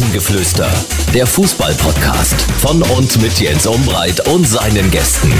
Rasengeflüster, der Fußball-Podcast von und mit Jens Umbreit und seinen Gästen.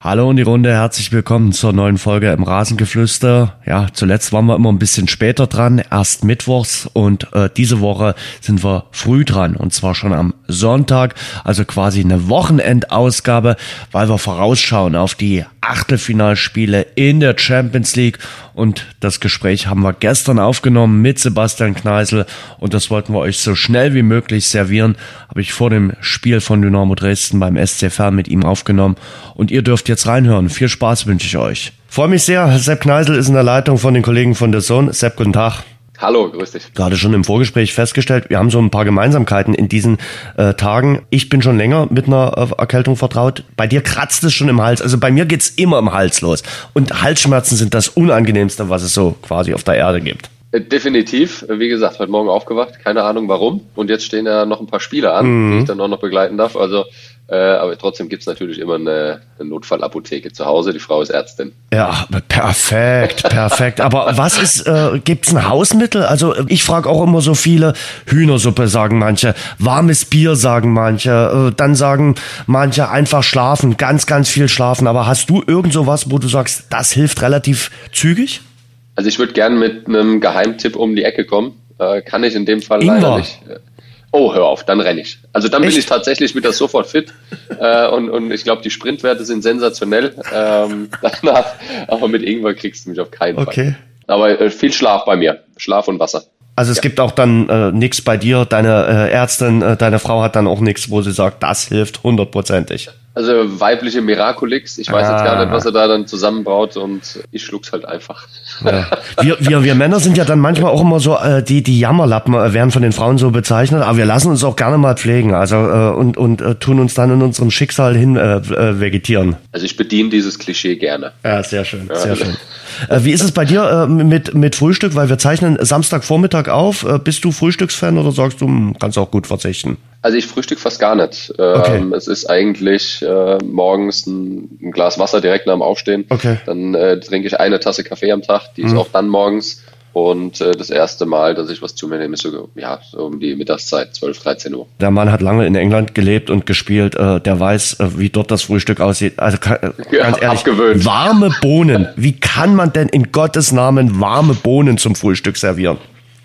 Hallo in die Runde, herzlich willkommen zur neuen Folge im Rasengeflüster. Ja, zuletzt waren wir immer ein bisschen später dran, erst mittwochs und äh, diese Woche sind wir früh dran und zwar schon am Sonntag, also quasi eine Wochenendausgabe, weil wir vorausschauen auf die Achtelfinalspiele in der Champions League und das Gespräch haben wir gestern aufgenommen mit Sebastian Kneisel und das wollten wir euch so schnell wie möglich servieren. Habe ich vor dem Spiel von Dynamo Dresden beim SC Fern mit ihm aufgenommen und ihr dürft jetzt reinhören. Viel Spaß wünsche ich euch. Freue mich sehr. Sepp Kneisel ist in der Leitung von den Kollegen von der Zone. Sepp, guten Tag. Hallo, grüß dich. Gerade schon im Vorgespräch festgestellt, wir haben so ein paar Gemeinsamkeiten in diesen äh, Tagen. Ich bin schon länger mit einer äh, Erkältung vertraut. Bei dir kratzt es schon im Hals. Also bei mir geht's immer im Hals los. Und Halsschmerzen sind das Unangenehmste, was es so quasi auf der Erde gibt. Äh, definitiv. Wie gesagt, heute Morgen aufgewacht, keine Ahnung warum. Und jetzt stehen ja noch ein paar Spiele an, mhm. die ich dann auch noch begleiten darf. Also äh, aber trotzdem gibt's natürlich immer eine, eine, Notfallapotheke zu Hause. Die Frau ist Ärztin. Ja, perfekt, perfekt. aber was ist, äh, gibt's ein Hausmittel? Also ich frage auch immer so viele, Hühnersuppe sagen manche, warmes Bier sagen manche, äh, dann sagen manche einfach schlafen, ganz, ganz viel schlafen. Aber hast du irgend so was, wo du sagst, das hilft relativ zügig? Also ich würde gerne mit einem Geheimtipp um die Ecke kommen. Äh, kann ich in dem Fall Ingwer. leider nicht. Oh, hör auf, dann renne ich. Also dann Echt? bin ich tatsächlich wieder sofort fit. Äh, und, und ich glaube, die Sprintwerte sind sensationell. Ähm, danach, aber mit Ingwer kriegst du mich auf keinen okay. Fall. Aber äh, viel Schlaf bei mir. Schlaf und Wasser. Also es ja. gibt auch dann äh, nichts bei dir, deine äh, Ärztin, äh, deine Frau hat dann auch nichts, wo sie sagt, das hilft hundertprozentig. Also weibliche Miraculix, ich weiß ah. jetzt gar nicht, was er da dann zusammenbraut und ich schluck's halt einfach. Ja. Wir, wir, wir Männer sind ja dann manchmal auch immer so, äh, die, die Jammerlappen äh, werden von den Frauen so bezeichnet, aber wir lassen uns auch gerne mal pflegen, also äh, und, und äh, tun uns dann in unserem Schicksal hin äh, äh, vegetieren. Also ich bediene dieses Klischee gerne. Ja, sehr schön, ja. sehr schön. Äh, wie ist es bei dir äh, mit, mit Frühstück? Weil wir zeichnen Samstagvormittag auf. Äh, bist du Frühstücksfan oder sagst du, hm, kannst auch gut verzichten? Also ich frühstück fast gar nicht. Okay. Ähm, es ist eigentlich äh, morgens ein, ein, Glas Wasser direkt nach dem Aufstehen. Okay. Dann äh, trinke ich eine Tasse Kaffee am Tag, die mhm. ist auch dann morgens. Und äh, das erste Mal, dass ich was zu mir nehme, ist so, ja, so um die Mittagszeit, 12, 13 Uhr. Der Mann hat lange in England gelebt und gespielt. Äh, der weiß, äh, wie dort das Frühstück aussieht. Also äh, ganz ja, ehrlich, abgewöhnt. warme Bohnen. Wie kann man denn in Gottes Namen warme Bohnen zum Frühstück servieren?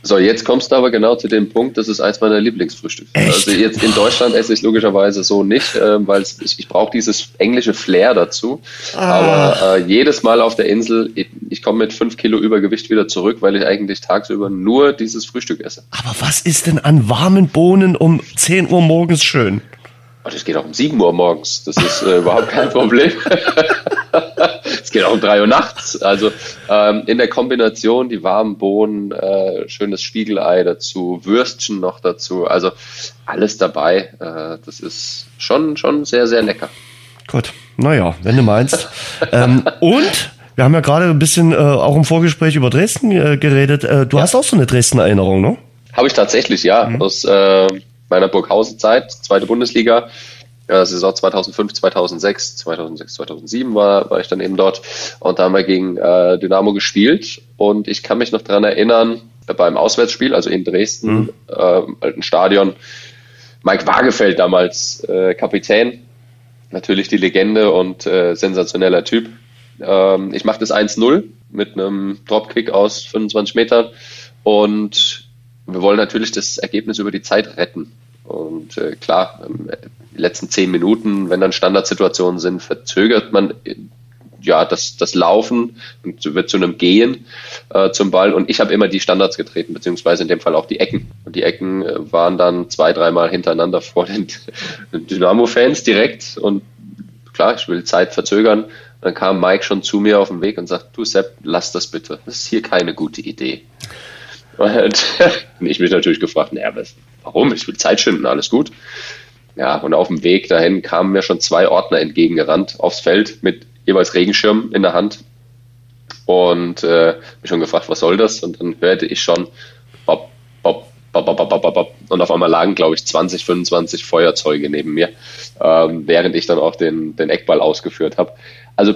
So, jetzt kommst du aber genau zu dem Punkt, das ist eins meiner Lieblingsfrühstücke. Also jetzt in Deutschland esse ich logischerweise so nicht, äh, weil ich, ich brauche dieses englische Flair dazu. Ah. Aber äh, jedes Mal auf der Insel, ich, ich komme mit fünf Kilo Übergewicht wieder zurück, weil ich eigentlich tagsüber nur dieses Frühstück esse. Aber was ist denn an warmen Bohnen um 10 Uhr morgens schön? Oh, das geht auch um 7 Uhr morgens. Das ist äh, überhaupt kein Problem. es geht auch um 3 Uhr nachts. Also ähm, in der Kombination die warmen Bohnen, äh, schönes Spiegelei dazu, Würstchen noch dazu. Also alles dabei. Äh, das ist schon, schon sehr, sehr lecker. Gut, naja, wenn du meinst. ähm, und wir haben ja gerade ein bisschen äh, auch im Vorgespräch über Dresden äh, geredet. Äh, du ja. hast auch so eine Dresden-Erinnerung, ne? Habe ich tatsächlich, ja. Mhm. Aus äh, meiner Burghausen-Zeit, zweite Bundesliga. Ja, Saison 2005, 2006, 2006, 2007 war, war ich dann eben dort und da haben wir gegen äh, Dynamo gespielt und ich kann mich noch dran erinnern, beim Auswärtsspiel, also in Dresden, mhm. äh, alten Stadion, Mike Wagefeld damals äh, Kapitän, natürlich die Legende und äh, sensationeller Typ. Ähm, ich mache das 1-0 mit einem Dropkick aus 25 Metern und wir wollen natürlich das Ergebnis über die Zeit retten. Und äh, klar, ähm, die letzten zehn Minuten, wenn dann Standardsituationen sind, verzögert man äh, ja das, das Laufen und wird zu einem Gehen äh, zum Ball. Und ich habe immer die Standards getreten, beziehungsweise in dem Fall auch die Ecken. Und die Ecken äh, waren dann zwei, dreimal hintereinander vor den Dynamo-Fans direkt. Und klar, ich will Zeit verzögern. Dann kam Mike schon zu mir auf den Weg und sagt, du Sepp, lass das bitte. Das ist hier keine gute Idee. Und ich mich natürlich gefragt, naja, was, warum? Ich will Zeit schinden, alles gut. Ja, und auf dem Weg dahin kamen mir schon zwei Ordner entgegengerannt aufs Feld mit jeweils Regenschirm in der Hand. Und äh, mich schon gefragt, was soll das? Und dann hörte ich schon bop, bop, bop, bop, bop, bop, bop. Und auf einmal lagen, glaube ich, 20, 25 Feuerzeuge neben mir, ähm, während ich dann auch den, den Eckball ausgeführt habe. Also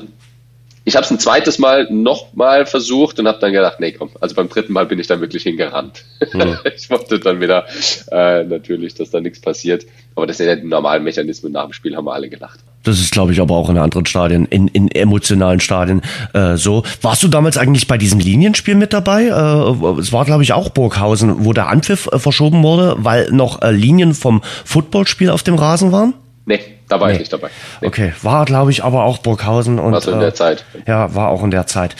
ich habe es ein zweites Mal nochmal versucht und habe dann gedacht, nee, komm, also beim dritten Mal bin ich dann wirklich hingerannt. Hm. ich wollte dann wieder äh, natürlich, dass da nichts passiert. Aber das sind ja die normalen Mechanismen nach dem Spiel, haben wir alle gelacht. Das ist, glaube ich, aber auch in anderen Stadien, in, in emotionalen Stadien äh, so. Warst du damals eigentlich bei diesem Linienspiel mit dabei? Äh, es war, glaube ich, auch Burghausen, wo der Anpfiff äh, verschoben wurde, weil noch äh, Linien vom Footballspiel auf dem Rasen waren? Nee, da war nee. ich nicht dabei. Nee. Okay, war, glaube ich, aber auch Burghausen. Und, war in der äh, Zeit. Ja, war auch in der Zeit.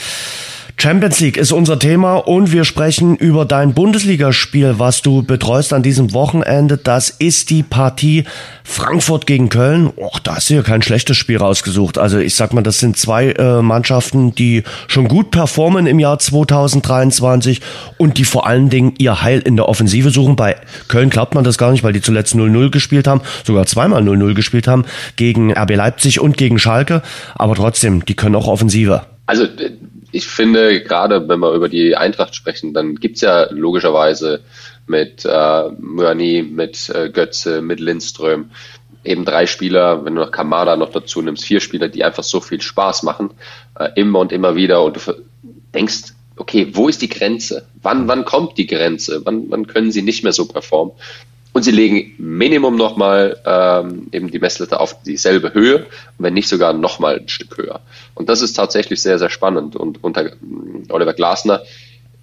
Champions League ist unser Thema und wir sprechen über dein Bundesligaspiel, was du betreust an diesem Wochenende. Das ist die Partie Frankfurt gegen Köln. Och, da hast du ja kein schlechtes Spiel rausgesucht. Also ich sag mal, das sind zwei äh, Mannschaften, die schon gut performen im Jahr 2023 und die vor allen Dingen ihr Heil in der Offensive suchen. Bei Köln glaubt man das gar nicht, weil die zuletzt 0-0 gespielt haben, sogar zweimal 0-0 gespielt haben gegen RB Leipzig und gegen Schalke. Aber trotzdem, die können auch Offensive. Also ich finde, gerade wenn wir über die Eintracht sprechen, dann gibt's ja logischerweise mit äh, Möani, mit äh, Götze, mit Lindström eben drei Spieler, wenn du noch Kamada noch dazu nimmst, vier Spieler, die einfach so viel Spaß machen, äh, immer und immer wieder und du denkst, okay, wo ist die Grenze? Wann, wann kommt die Grenze? Wann, wann können sie nicht mehr so performen? Und sie legen Minimum nochmal ähm, eben die Messlatte auf dieselbe Höhe, wenn nicht sogar nochmal ein Stück höher. Und das ist tatsächlich sehr, sehr spannend. Und unter Oliver Glasner,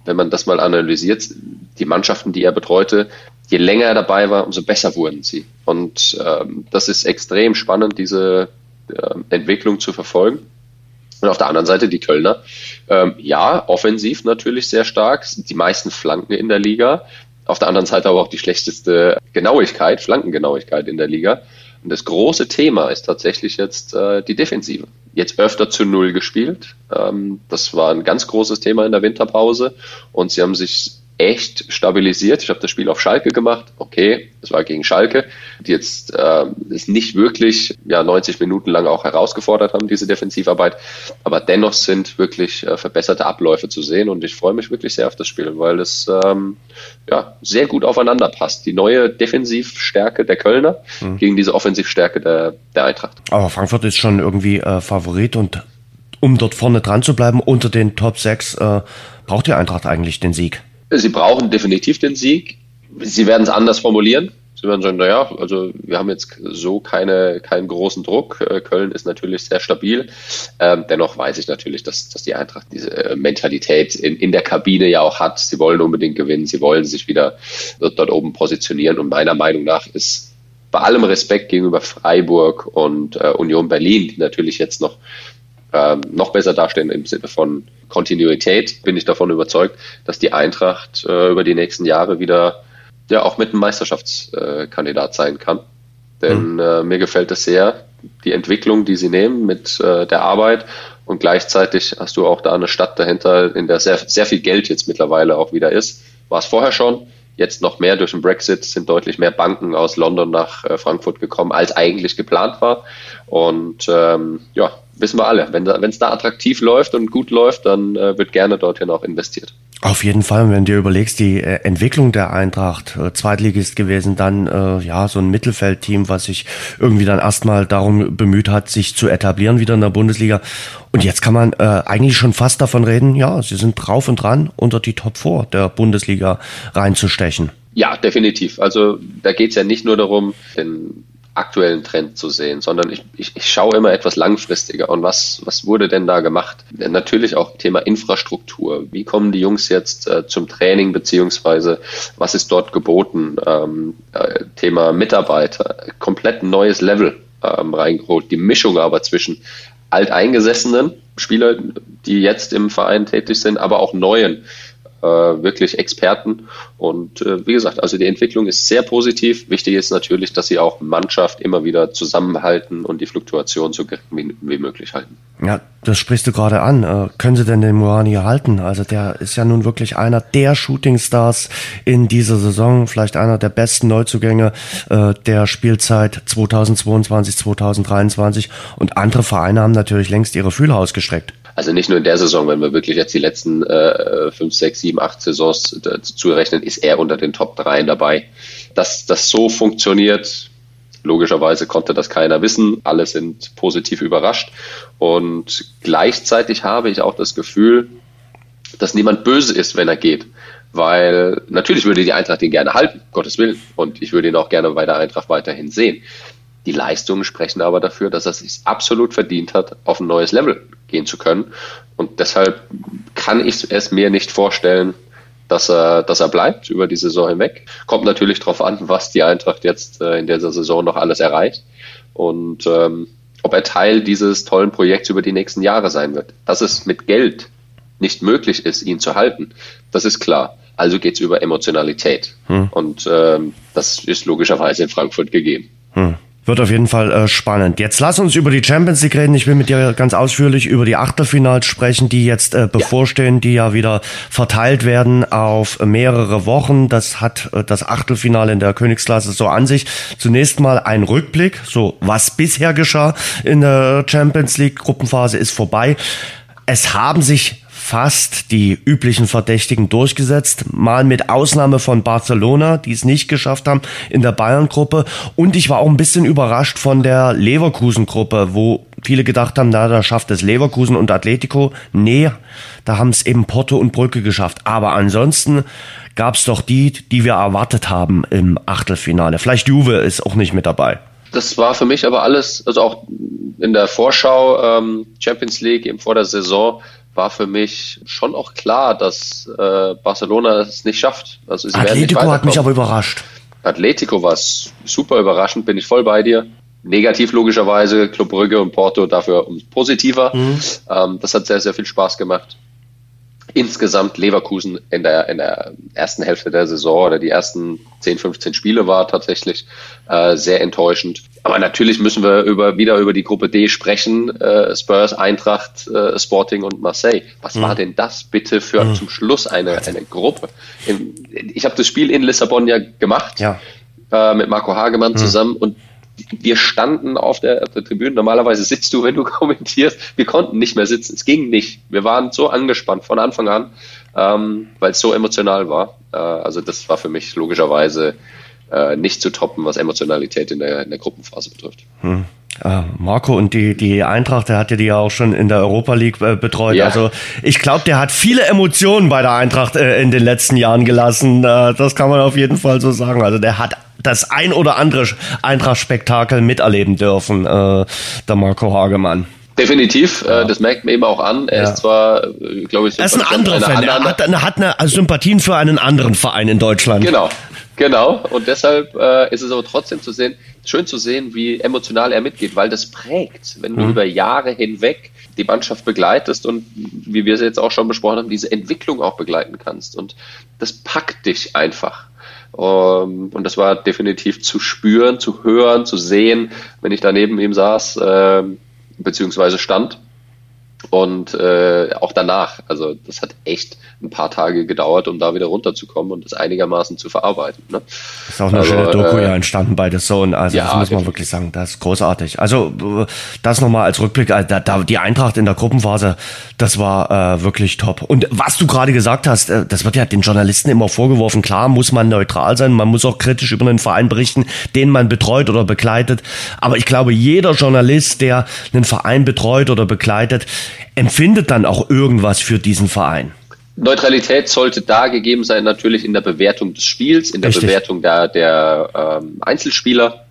wenn man das mal analysiert, die Mannschaften, die er betreute, je länger er dabei war, umso besser wurden sie. Und ähm, das ist extrem spannend, diese äh, Entwicklung zu verfolgen. Und auf der anderen Seite die Kölner. Ähm, ja, offensiv natürlich sehr stark, die meisten Flanken in der Liga, auf der anderen Seite aber auch die schlechteste Genauigkeit, Flankengenauigkeit in der Liga. Und das große Thema ist tatsächlich jetzt äh, die Defensive. Jetzt öfter zu Null gespielt. Ähm, das war ein ganz großes Thema in der Winterpause. Und sie haben sich echt stabilisiert. Ich habe das Spiel auf Schalke gemacht. Okay, es war gegen Schalke, die jetzt äh, es nicht wirklich ja 90 Minuten lang auch herausgefordert haben, diese Defensivarbeit. Aber dennoch sind wirklich äh, verbesserte Abläufe zu sehen und ich freue mich wirklich sehr auf das Spiel, weil es ähm, ja sehr gut aufeinander passt. Die neue Defensivstärke der Kölner mhm. gegen diese Offensivstärke der, der Eintracht. Aber Frankfurt ist schon irgendwie äh, Favorit und um dort vorne dran zu bleiben unter den Top 6, äh, braucht die Eintracht eigentlich den Sieg. Sie brauchen definitiv den Sieg. Sie werden es anders formulieren. Sie werden sagen, naja, also wir haben jetzt so keine, keinen großen Druck. Äh, Köln ist natürlich sehr stabil. Ähm, dennoch weiß ich natürlich, dass, dass die Eintracht diese äh, Mentalität in, in der Kabine ja auch hat. Sie wollen unbedingt gewinnen. Sie wollen sich wieder dort, oben positionieren. Und meiner Meinung nach ist bei allem Respekt gegenüber Freiburg und äh, Union Berlin, die natürlich jetzt noch ähm, noch besser dastehen im Sinne von Kontinuität, bin ich davon überzeugt, dass die Eintracht äh, über die nächsten Jahre wieder ja auch mit einem Meisterschaftskandidat sein kann. Denn mhm. äh, mir gefällt es sehr, die Entwicklung, die sie nehmen mit äh, der Arbeit und gleichzeitig hast du auch da eine Stadt dahinter, in der sehr, sehr viel Geld jetzt mittlerweile auch wieder ist. War es vorher schon, jetzt noch mehr durch den Brexit sind deutlich mehr Banken aus London nach äh, Frankfurt gekommen, als eigentlich geplant war. Und ähm, ja, wissen wir alle, wenn es da attraktiv läuft und gut läuft, dann äh, wird gerne dorthin auch investiert. Auf jeden Fall, wenn du dir überlegst, die äh, Entwicklung der Eintracht, äh, Zweitligist gewesen, dann äh, ja so ein Mittelfeldteam, was sich irgendwie dann erstmal darum bemüht hat, sich zu etablieren wieder in der Bundesliga. Und jetzt kann man äh, eigentlich schon fast davon reden, ja, sie sind drauf und dran, unter die Top 4 der Bundesliga reinzustechen. Ja, definitiv. Also da geht's ja nicht nur darum, den aktuellen Trend zu sehen, sondern ich, ich, ich schaue immer etwas langfristiger. Und was, was wurde denn da gemacht? Natürlich auch Thema Infrastruktur. Wie kommen die Jungs jetzt äh, zum Training, beziehungsweise was ist dort geboten? Ähm, äh, Thema Mitarbeiter, komplett neues Level ähm, reingeholt. Die Mischung aber zwischen alteingesessenen Spielern, die jetzt im Verein tätig sind, aber auch neuen äh, wirklich Experten. Und äh, wie gesagt, also die Entwicklung ist sehr positiv. Wichtig ist natürlich, dass sie auch Mannschaft immer wieder zusammenhalten und die Fluktuation so gering wie, wie möglich halten. Ja, das sprichst du gerade an. Äh, können sie denn den Moani halten? Also der ist ja nun wirklich einer der Shootingstars in dieser Saison, vielleicht einer der besten Neuzugänge äh, der Spielzeit 2022, 2023. Und andere Vereine haben natürlich längst ihre Fühler ausgestreckt. Also nicht nur in der Saison, wenn wir wirklich jetzt die letzten äh, fünf, sechs, sieben, acht Saisons äh, zu rechnen, ist er unter den Top 3 dabei. Dass das so funktioniert, Logischerweise konnte das keiner wissen. Alle sind positiv überrascht. Und gleichzeitig habe ich auch das Gefühl, dass niemand böse ist, wenn er geht. Weil natürlich würde die Eintracht ihn gerne halten, Gottes Willen. Und ich würde ihn auch gerne bei der Eintracht weiterhin sehen. Die Leistungen sprechen aber dafür, dass er sich absolut verdient hat, auf ein neues Level gehen zu können. Und deshalb kann ich es mir nicht vorstellen, dass er, dass er bleibt über die Saison hinweg. Kommt natürlich darauf an, was die Eintracht jetzt äh, in dieser Saison noch alles erreicht und ähm, ob er Teil dieses tollen Projekts über die nächsten Jahre sein wird. Dass es mit Geld nicht möglich ist, ihn zu halten, das ist klar. Also geht es über Emotionalität. Hm. Und ähm, das ist logischerweise in Frankfurt gegeben. Hm. Wird auf jeden Fall äh, spannend. Jetzt lass uns über die Champions League reden. Ich will mit dir ganz ausführlich über die Achtelfinals sprechen, die jetzt äh, bevorstehen, die ja wieder verteilt werden auf mehrere Wochen. Das hat äh, das Achtelfinale in der Königsklasse so an sich. Zunächst mal ein Rückblick, so was bisher geschah in der Champions League Gruppenphase ist vorbei. Es haben sich fast die üblichen Verdächtigen durchgesetzt, mal mit Ausnahme von Barcelona, die es nicht geschafft haben in der Bayern-Gruppe. Und ich war auch ein bisschen überrascht von der Leverkusen-Gruppe, wo viele gedacht haben, na, da schafft es Leverkusen und Atletico. Nee, da haben es eben Porto und Brücke geschafft. Aber ansonsten gab es doch die, die wir erwartet haben im Achtelfinale. Vielleicht Juve ist auch nicht mit dabei. Das war für mich aber alles, also auch in der Vorschau ähm, Champions League eben vor der Saison, war für mich schon auch klar, dass äh, Barcelona es nicht schafft. Also sie Atletico hat mich aber überrascht. Atletico war super überraschend, bin ich voll bei dir. Negativ logischerweise, Club Brügge und Porto dafür positiver. Mhm. Ähm, das hat sehr, sehr viel Spaß gemacht insgesamt Leverkusen in der, in der ersten Hälfte der Saison oder die ersten 10, 15 Spiele war tatsächlich äh, sehr enttäuschend. Aber natürlich müssen wir über, wieder über die Gruppe D sprechen. Äh, Spurs, Eintracht, äh, Sporting und Marseille. Was mhm. war denn das bitte für mhm. zum Schluss eine, eine Gruppe? ich habe das Spiel in Lissabon ja gemacht. Ja. Äh, mit Marco Hagemann mhm. zusammen und wir standen auf der, auf der, Tribüne. Normalerweise sitzt du, wenn du kommentierst. Wir konnten nicht mehr sitzen. Es ging nicht. Wir waren so angespannt von Anfang an, ähm, weil es so emotional war. Äh, also das war für mich logischerweise äh, nicht zu toppen, was Emotionalität in der, in der Gruppenphase betrifft. Hm. Ah, Marco und die, die Eintracht, der hat ja die ja auch schon in der Europa League äh, betreut. Ja. Also ich glaube, der hat viele Emotionen bei der Eintracht äh, in den letzten Jahren gelassen. Äh, das kann man auf jeden Fall so sagen. Also der hat das ein oder andere Eintracht-Spektakel miterleben dürfen, äh, der Marco Hagemann. Definitiv, ja. äh, das merkt man eben auch an. Er ja. ist zwar, glaube ich, er ist ein anderer Fan. Er hat, hat eine Sympathien für einen anderen Verein in Deutschland. Genau, genau. Und deshalb äh, ist es aber trotzdem zu sehen, schön zu sehen, wie emotional er mitgeht, weil das prägt, wenn du mhm. über Jahre hinweg die Mannschaft begleitest und wie wir es jetzt auch schon besprochen haben, diese Entwicklung auch begleiten kannst. Und das packt dich einfach. Um, ähm, und das war definitiv zu spüren, zu hören, zu sehen, wenn ich da neben ihm saß, äh, beziehungsweise stand. Und äh, auch danach, also das hat echt ein paar Tage gedauert, um da wieder runterzukommen und das einigermaßen zu verarbeiten. Ne? Ist auch eine also, schöne Doku äh, ja entstanden bei The Zone, also ja, das muss man wirklich sagen, das ist großartig. Also das nochmal als Rückblick, äh, da, da, die Eintracht in der Gruppenphase, das war äh, wirklich top. Und was du gerade gesagt hast, äh, das wird ja den Journalisten immer vorgeworfen, klar muss man neutral sein, man muss auch kritisch über einen Verein berichten, den man betreut oder begleitet. Aber ich glaube, jeder Journalist, der einen Verein betreut oder begleitet, empfindet dann auch irgendwas für diesen Verein. Neutralität sollte da gegeben sein, natürlich in der Bewertung des Spiels, in der Richtig. Bewertung der, der ähm, Einzelspieler.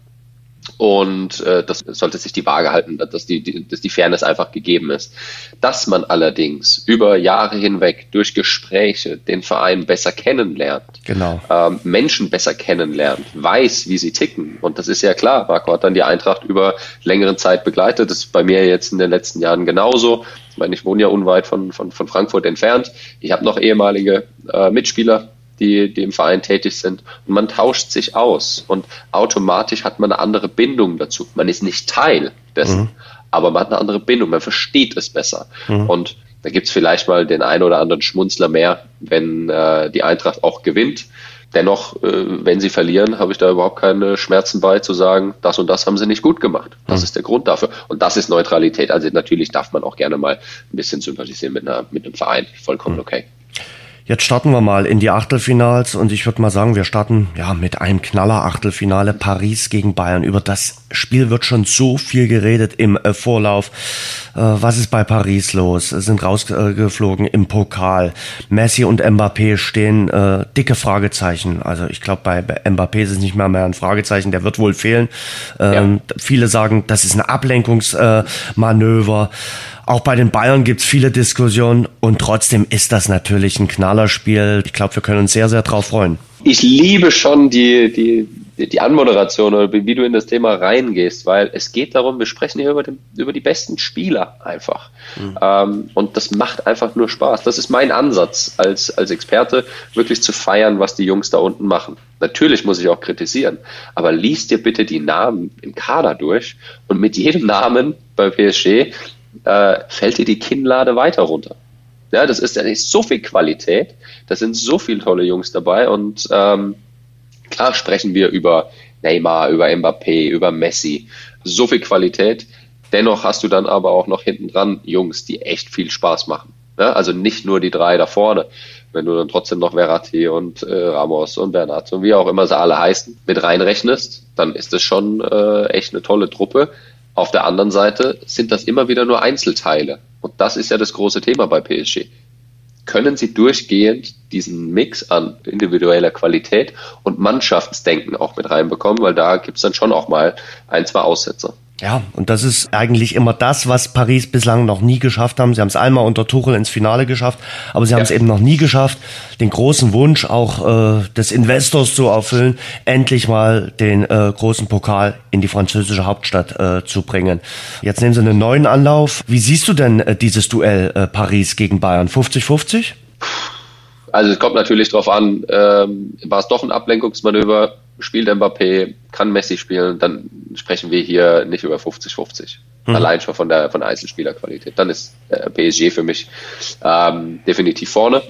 Und äh, das sollte sich die Waage halten, dass die, die, dass die Fairness einfach gegeben ist. Dass man allerdings über Jahre hinweg durch Gespräche den Verein besser kennenlernt, genau. ähm, Menschen besser kennenlernt, weiß, wie sie ticken. Und das ist ja klar. Marco hat dann die Eintracht über längere Zeit begleitet. Das ist bei mir jetzt in den letzten Jahren genauso. Ich meine, ich wohne ja unweit von, von, von Frankfurt entfernt. Ich habe noch ehemalige äh, Mitspieler die, die im Verein tätig sind. Und man tauscht sich aus und automatisch hat man eine andere Bindung dazu. Man ist nicht Teil dessen, mhm. aber man hat eine andere Bindung, man versteht es besser. Mhm. Und da gibt's vielleicht mal den einen oder anderen Schmunzler mehr, wenn äh, die Eintracht auch gewinnt. Dennoch, äh, wenn sie verlieren, habe ich da überhaupt keine Schmerzen bei zu sagen, das und das haben sie nicht gut gemacht. Das mhm. ist der Grund dafür. Und das ist Neutralität. Also natürlich darf man auch gerne mal ein bisschen sympathisieren mit, einer, mit einem Verein. Vollkommen mhm. okay. Jetzt starten wir mal in die Achtelfinals und ich würde mal sagen, wir starten ja mit einem Knaller-Achtelfinale Paris gegen Bayern. Über das Spiel wird schon so viel geredet im äh, Vorlauf. Äh, was ist bei Paris los? Es sind rausgeflogen im Pokal. Messi und Mbappé stehen äh, dicke Fragezeichen. Also ich glaube, bei, bei Mbappé ist es nicht mehr mehr ein Fragezeichen, der wird wohl fehlen. Ähm, ja. Viele sagen, das ist ein Ablenkungsmanöver. Auch bei den Bayern gibt's viele Diskussionen und trotzdem ist das natürlich ein Knallerspiel. Ich glaube, wir können uns sehr, sehr drauf freuen. Ich liebe schon die, die, die Anmoderation oder wie du in das Thema reingehst, weil es geht darum, wir sprechen hier über, den, über die besten Spieler einfach. Mhm. Ähm, und das macht einfach nur Spaß. Das ist mein Ansatz als, als Experte, wirklich zu feiern, was die Jungs da unten machen. Natürlich muss ich auch kritisieren, aber liest dir bitte die Namen im Kader durch und mit jedem Namen bei PSG äh, fällt dir die Kinnlade weiter runter. Ja, das ist, das ist so viel Qualität, da sind so viele tolle Jungs dabei und ähm, klar sprechen wir über Neymar, über Mbappé, über Messi, so viel Qualität. Dennoch hast du dann aber auch noch hinten dran Jungs, die echt viel Spaß machen. Ja, also nicht nur die drei da vorne. Wenn du dann trotzdem noch Verratti und äh, Ramos und Bernat und wie auch immer sie alle heißen, mit reinrechnest, dann ist es schon äh, echt eine tolle Truppe, auf der anderen Seite sind das immer wieder nur Einzelteile. Und das ist ja das große Thema bei PSG. Können sie durchgehend diesen Mix an individueller Qualität und Mannschaftsdenken auch mit reinbekommen, weil da gibt's dann schon auch mal ein, zwei Aussetzer. Ja, und das ist eigentlich immer das, was Paris bislang noch nie geschafft haben. Sie haben es einmal unter Tuchel ins Finale geschafft, aber sie haben es eben noch nie geschafft, den großen Wunsch auch äh, des Investors zu erfüllen, endlich mal den äh, großen Pokal in die französische Hauptstadt äh, zu bringen. Jetzt nehmen sie einen neuen Anlauf. Wie siehst du denn äh, dieses Duell äh, Paris gegen Bayern? 50-50? Also es kommt natürlich darauf an, ähm, war es doch ein Ablenkungsmanöver, spielt Mbappé, kann Messi spielen, dann sprechen wir hier nicht über 50-50. Mhm. Allein schon von der, von der Einzelspielerqualität. Dann ist äh, PSG für mich ähm, definitiv vorne.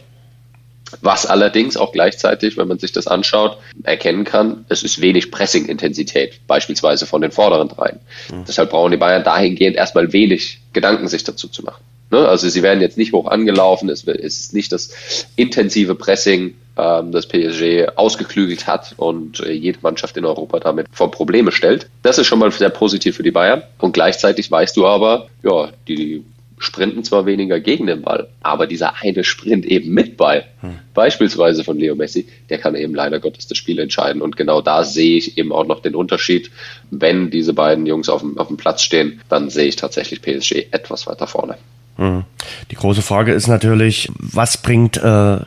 Was allerdings auch gleichzeitig, wenn man sich das anschaut, erkennen kann, es ist wenig Pressing-Intensität, beispielsweise von den vorderen dreien. Mhm. Deshalb brauchen die Bayern dahingehend erstmal wenig Gedanken sich dazu zu machen. Ne? Also sie werden jetzt nicht hoch angelaufen, es ist nicht das intensive Pressing, ähm, das PSG ausgeklügelt hat und äh, jede Mannschaft in Europa damit vor Probleme stellt. Das ist schon mal sehr positiv für die Bayern. Und gleichzeitig weißt du aber, ja, die sprinten zwar weniger gegen den Ball, aber dieser eine Sprint eben mit Ball, hm. beispielsweise von Leo Messi, der kann eben leider Gottes das Spiel entscheiden. Und genau da sehe ich eben auch noch den Unterschied. Wenn diese beiden Jungs auf dem, auf dem Platz stehen, dann sehe ich tatsächlich PSG etwas weiter vorne. Mhm. Die große Frage ist natürlich, was bringt äh,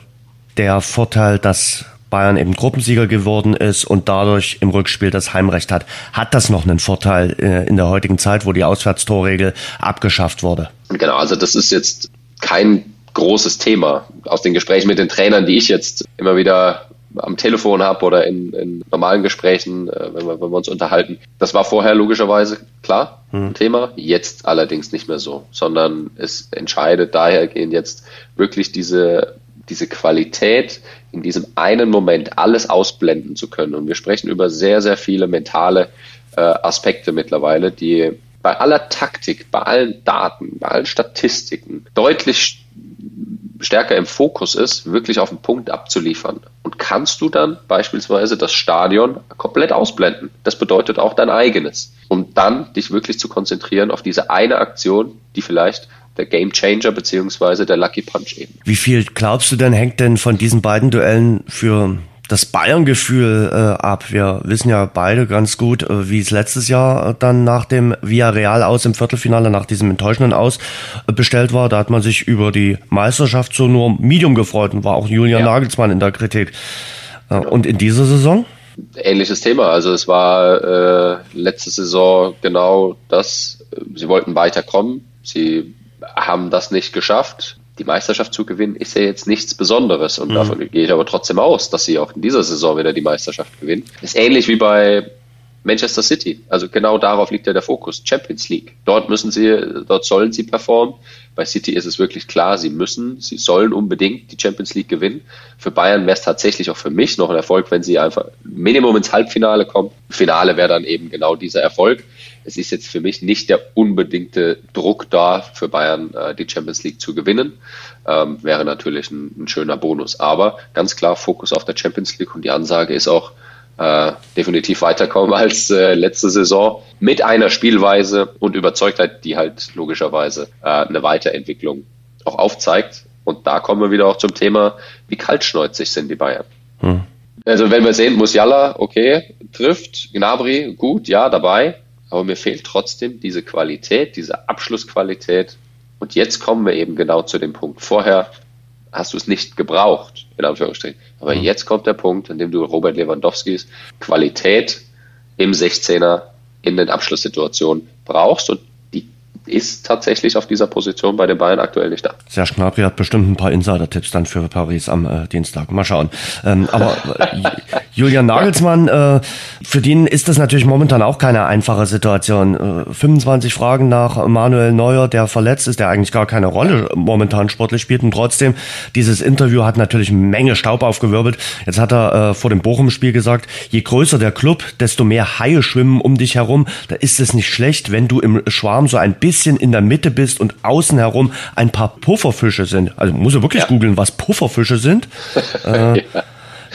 der Vorteil, dass Bayern eben Gruppensieger geworden ist und dadurch im Rückspiel das Heimrecht hat. Hat das noch einen Vorteil äh, in der heutigen Zeit, wo die Auswärtstorregel abgeschafft wurde? Genau, also das ist jetzt kein großes Thema. Aus den Gesprächen mit den Trainern, die ich jetzt immer wieder am Telefon habe oder in, in normalen Gesprächen, äh, wenn, wir, wenn wir uns unterhalten. Das war vorher logischerweise klar hm. ein Thema, jetzt allerdings nicht mehr so, sondern es entscheidet dahergehend jetzt wirklich diese, diese Qualität in diesem einen Moment alles ausblenden zu können. Und wir sprechen über sehr, sehr viele mentale äh, Aspekte mittlerweile, die bei aller Taktik, bei allen Daten, bei allen Statistiken deutlich stärker im Fokus ist, wirklich auf den Punkt abzuliefern. Und kannst du dann beispielsweise das Stadion komplett ausblenden. Das bedeutet auch dein eigenes. Um dann dich wirklich zu konzentrieren auf diese eine Aktion, die vielleicht der Game Changer beziehungsweise der Lucky Punch eben. Wie viel glaubst du denn hängt denn von diesen beiden Duellen für das Bayern-Gefühl äh, ab. Wir wissen ja beide ganz gut, äh, wie es letztes Jahr äh, dann nach dem Villarreal aus im Viertelfinale, nach diesem enttäuschenden Aus äh, bestellt war. Da hat man sich über die Meisterschaft so nur Medium gefreut und war auch Julian ja. Nagelsmann in der Kritik. Äh, genau. Und in dieser Saison? Ähnliches Thema. Also es war äh, letzte Saison genau das. Sie wollten weiterkommen. Sie haben das nicht geschafft die Meisterschaft zu gewinnen, ist ja jetzt nichts Besonderes. Und mhm. davon gehe ich aber trotzdem aus, dass sie auch in dieser Saison wieder die Meisterschaft gewinnen. Ist ähnlich wie bei Manchester City. Also genau darauf liegt ja der Fokus. Champions League. Dort müssen sie, dort sollen sie performen. Bei City ist es wirklich klar, sie müssen, sie sollen unbedingt die Champions League gewinnen. Für Bayern wäre es tatsächlich auch für mich noch ein Erfolg, wenn sie einfach Minimum ins Halbfinale kommen. Finale wäre dann eben genau dieser Erfolg. Es ist jetzt für mich nicht der unbedingte Druck da, für Bayern äh, die Champions League zu gewinnen. Ähm, wäre natürlich ein, ein schöner Bonus. Aber ganz klar Fokus auf der Champions League und die Ansage ist auch, äh, definitiv weiterkommen als äh, letzte Saison mit einer Spielweise und Überzeugtheit, die halt logischerweise äh, eine Weiterentwicklung auch aufzeigt. Und da kommen wir wieder auch zum Thema, wie kaltschneuzig sind die Bayern. Hm. Also wenn wir sehen, Musiala, okay, trifft, Gnabry, gut, ja, dabei, aber mir fehlt trotzdem diese Qualität, diese Abschlussqualität. Und jetzt kommen wir eben genau zu dem Punkt. Vorher hast du es nicht gebraucht, in Anführungsstrichen. Aber mhm. jetzt kommt der Punkt, in dem du Robert Lewandowskis Qualität im 16er in den Abschlusssituationen brauchst und ist tatsächlich auf dieser Position bei den Bayern aktuell nicht da. Serge Gnabry hat bestimmt ein paar Insider-Tipps dann für Paris am äh, Dienstag. Mal schauen. Ähm, aber Julian Nagelsmann, äh, für den ist das natürlich momentan auch keine einfache Situation. Äh, 25 Fragen nach Manuel Neuer, der verletzt ist, der eigentlich gar keine Rolle momentan sportlich spielt und trotzdem dieses Interview hat natürlich eine Menge Staub aufgewirbelt. Jetzt hat er äh, vor dem Bochum-Spiel gesagt, je größer der Club, desto mehr Haie schwimmen um dich herum. Da ist es nicht schlecht, wenn du im Schwarm so ein bisschen bisschen in der Mitte bist und außen herum ein paar Pufferfische sind. Also muss er wirklich ja. googeln, was Pufferfische sind. äh, ja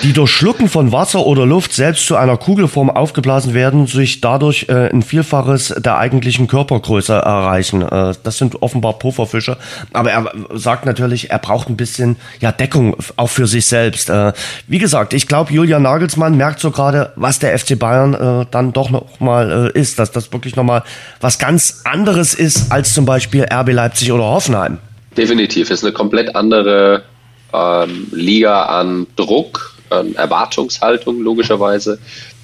die durch Schlucken von Wasser oder Luft selbst zu einer Kugelform aufgeblasen werden, sich dadurch äh, ein Vielfaches der eigentlichen Körpergröße erreichen. Äh, das sind offenbar Pufferfische. Aber er sagt natürlich, er braucht ein bisschen ja, Deckung auch für sich selbst. Äh, wie gesagt, ich glaube, Julian Nagelsmann merkt so gerade, was der FC Bayern äh, dann doch noch mal äh, ist, dass das wirklich noch mal was ganz anderes ist als zum Beispiel RB Leipzig oder Hoffenheim. Definitiv, ist eine komplett andere ähm, Liga an Druck, ähm, Erwartungshaltung logischerweise.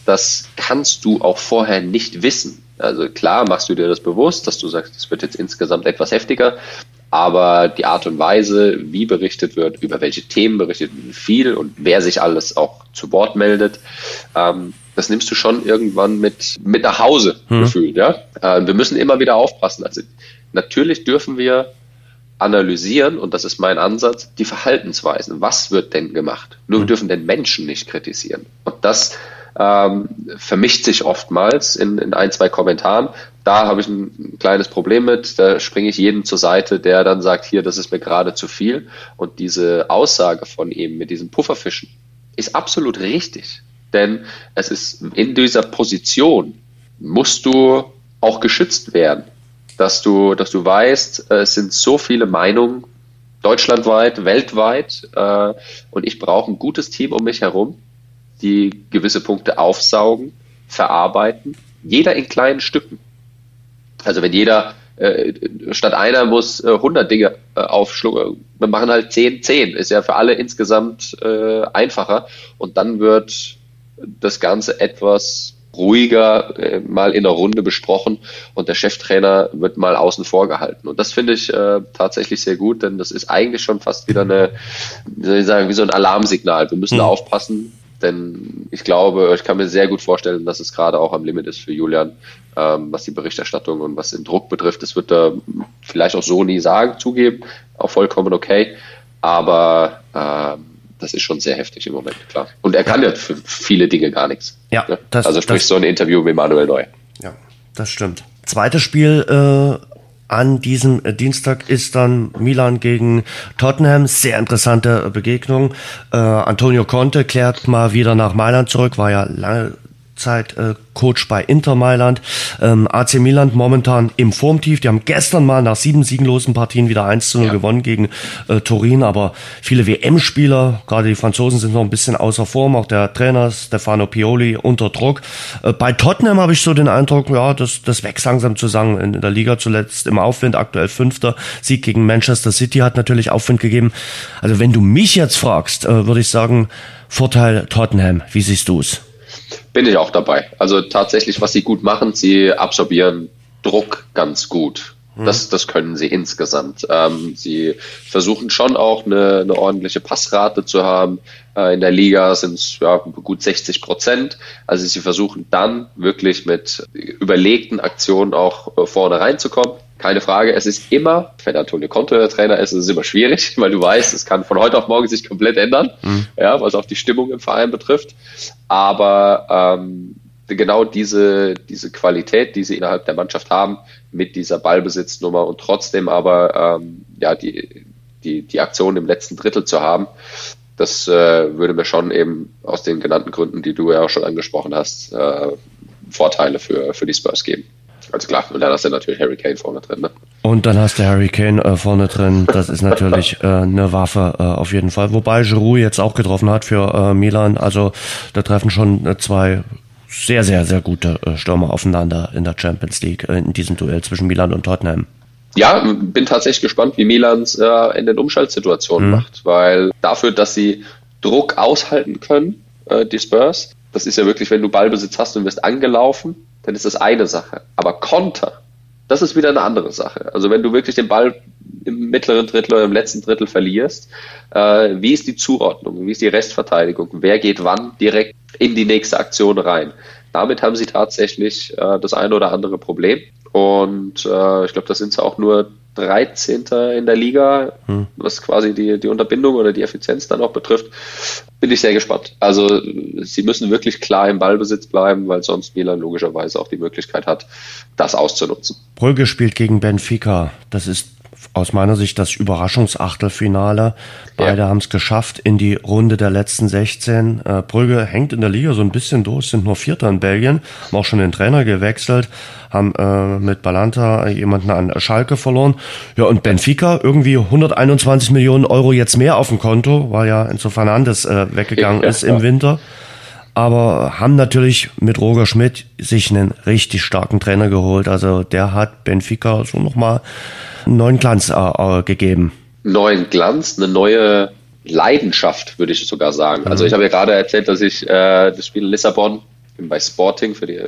Das kannst du auch vorher nicht wissen. Also klar machst du dir das bewusst, dass du sagst, es wird jetzt insgesamt etwas heftiger, aber die Art und Weise, wie berichtet wird, über welche Themen berichtet wird, viel und wer sich alles auch zu Wort meldet, ähm, das nimmst du schon irgendwann mit, mit nach Hause hm. gefühlt. Ja? Äh, wir müssen immer wieder aufpassen. Also natürlich dürfen wir analysieren, und das ist mein Ansatz, die Verhaltensweisen. Was wird denn gemacht? Nur wir mhm. dürfen den Menschen nicht kritisieren. Und das ähm, vermischt sich oftmals in, in ein, zwei Kommentaren. Da habe ich ein, kleines Problem mit. Da springe ich jedem zur Seite, der dann sagt, hier, das ist mir gerade zu viel. Und diese Aussage von ihm mit diesen Pufferfischen ist absolut richtig. Denn es ist in dieser Position musst du auch geschützt werden dass du, dass du weißt, äh, es sind so viele Meinungen deutschlandweit, weltweit äh, und ich brauche ein gutes Team um mich herum, die gewisse Punkte aufsaugen, verarbeiten, jeder in kleinen Stücken. Also wenn jeder äh, statt einer muss äh, 100 Dinge äh, aufschlucken, wir machen halt 10, 10, ist ja für alle insgesamt äh, einfacher und dann wird das Ganze etwas ruhiger äh, mal in der Runde besprochen und der Cheftrainer wird mal außen vor gehalten. Und das finde ich äh, tatsächlich sehr gut, denn das ist eigentlich schon fast wieder eine, wie soll ich sagen, wie so ein Alarmsignal. Wir müssen mhm. aufpassen, denn ich glaube, ich kann mir sehr gut vorstellen, dass es gerade auch am Limit ist für Julian, ähm, was die Berichterstattung und was den Druck betrifft. Das wird er vielleicht auch so nie sagen, zugeben, auch vollkommen okay. Aber ähm, das ist schon sehr heftig im Moment, klar. Und er kann ja für viele Dinge gar nichts. Ja, ne? das, also sprich das, so ein Interview mit Manuel Neuer. Ja, das stimmt. Zweites Spiel äh, an diesem Dienstag ist dann Milan gegen Tottenham. Sehr interessante Begegnung. Äh, Antonio Conte klärt mal wieder nach Mailand zurück, war ja lange Zeit äh, Coach bei Inter Mailand. Ähm, AC Milan momentan im Formtief. Die haben gestern mal nach sieben siegenlosen Partien wieder 1 zu 0 ja. gewonnen gegen äh, Turin. Aber viele WM-Spieler, gerade die Franzosen, sind noch ein bisschen außer Form. Auch der Trainer Stefano Pioli unter Druck. Äh, bei Tottenham habe ich so den Eindruck, ja, das, das wächst langsam zusammen. In der Liga zuletzt im Aufwind, aktuell Fünfter. Sieg gegen Manchester City hat natürlich Aufwind gegeben. Also wenn du mich jetzt fragst, äh, würde ich sagen, Vorteil Tottenham. Wie siehst du es? Bin ich auch dabei. Also tatsächlich, was sie gut machen, sie absorbieren Druck ganz gut. Mhm. Das, das können sie insgesamt. Ähm, sie versuchen schon auch eine, eine ordentliche Passrate zu haben. Äh, in der Liga sind es ja, gut 60 Prozent. Also sie versuchen dann wirklich mit überlegten Aktionen auch äh, vorne reinzukommen. Keine Frage, es ist immer, wenn Antonio Conte der Trainer ist, ist es immer schwierig, weil du weißt, es kann von heute auf morgen sich komplett ändern, mhm. ja, was auch die Stimmung im Verein betrifft. Aber ähm, genau diese, diese Qualität, die sie innerhalb der Mannschaft haben, mit dieser Ballbesitznummer und trotzdem aber ähm, ja, die, die, die Aktion im letzten Drittel zu haben, das äh, würde mir schon eben aus den genannten Gründen, die du ja auch schon angesprochen hast, äh, Vorteile für, für die Spurs geben. Also klar, und dann hast du natürlich Harry Kane vorne drin. Ne? Und dann hast du Harry Kane äh, vorne drin. Das ist natürlich äh, eine Waffe äh, auf jeden Fall. Wobei Giroud jetzt auch getroffen hat für äh, Milan. Also da treffen schon äh, zwei sehr, sehr, sehr gute äh, Stürmer aufeinander in der Champions League in diesem Duell zwischen Milan und Tottenham. Ja, bin tatsächlich gespannt, wie Milans in den Umschaltsituationen mhm. macht, weil dafür, dass sie Druck aushalten können, die Spurs, das ist ja wirklich, wenn du Ballbesitz hast und wirst angelaufen, dann ist das eine Sache. Aber Konter, das ist wieder eine andere Sache. Also wenn du wirklich den Ball im mittleren Drittel oder im letzten Drittel verlierst, äh, wie ist die Zuordnung, wie ist die Restverteidigung, wer geht wann direkt in die nächste Aktion rein. Damit haben sie tatsächlich äh, das eine oder andere Problem. Und äh, ich glaube, da sind sie auch nur 13. in der Liga, hm. was quasi die, die Unterbindung oder die Effizienz dann auch betrifft, bin ich sehr gespannt. Also sie müssen wirklich klar im Ballbesitz bleiben, weil sonst Milan logischerweise auch die Möglichkeit hat, das auszunutzen. Brügge spielt gegen Benfica. Das ist aus meiner Sicht das Überraschungsachtelfinale. Beide ja. haben es geschafft in die Runde der letzten 16. Äh, Brügge hängt in der Liga so ein bisschen durch, sind nur Vierter in Belgien, haben auch schon den Trainer gewechselt, haben äh, mit Balanta jemanden an Schalke verloren. Ja, und Benfica irgendwie 121 Millionen Euro jetzt mehr auf dem Konto, weil ja Enzo Fernandes äh, weggegangen ja, ist im Winter aber haben natürlich mit Roger Schmidt sich einen richtig starken Trainer geholt. Also der hat Benfica so nochmal einen neuen Glanz äh, äh, gegeben. Neuen Glanz, eine neue Leidenschaft, würde ich sogar sagen. Also mhm. Also ich habe ja gerade erzählt, dass ich äh, das Spiel in Lissabon bei Sporting für die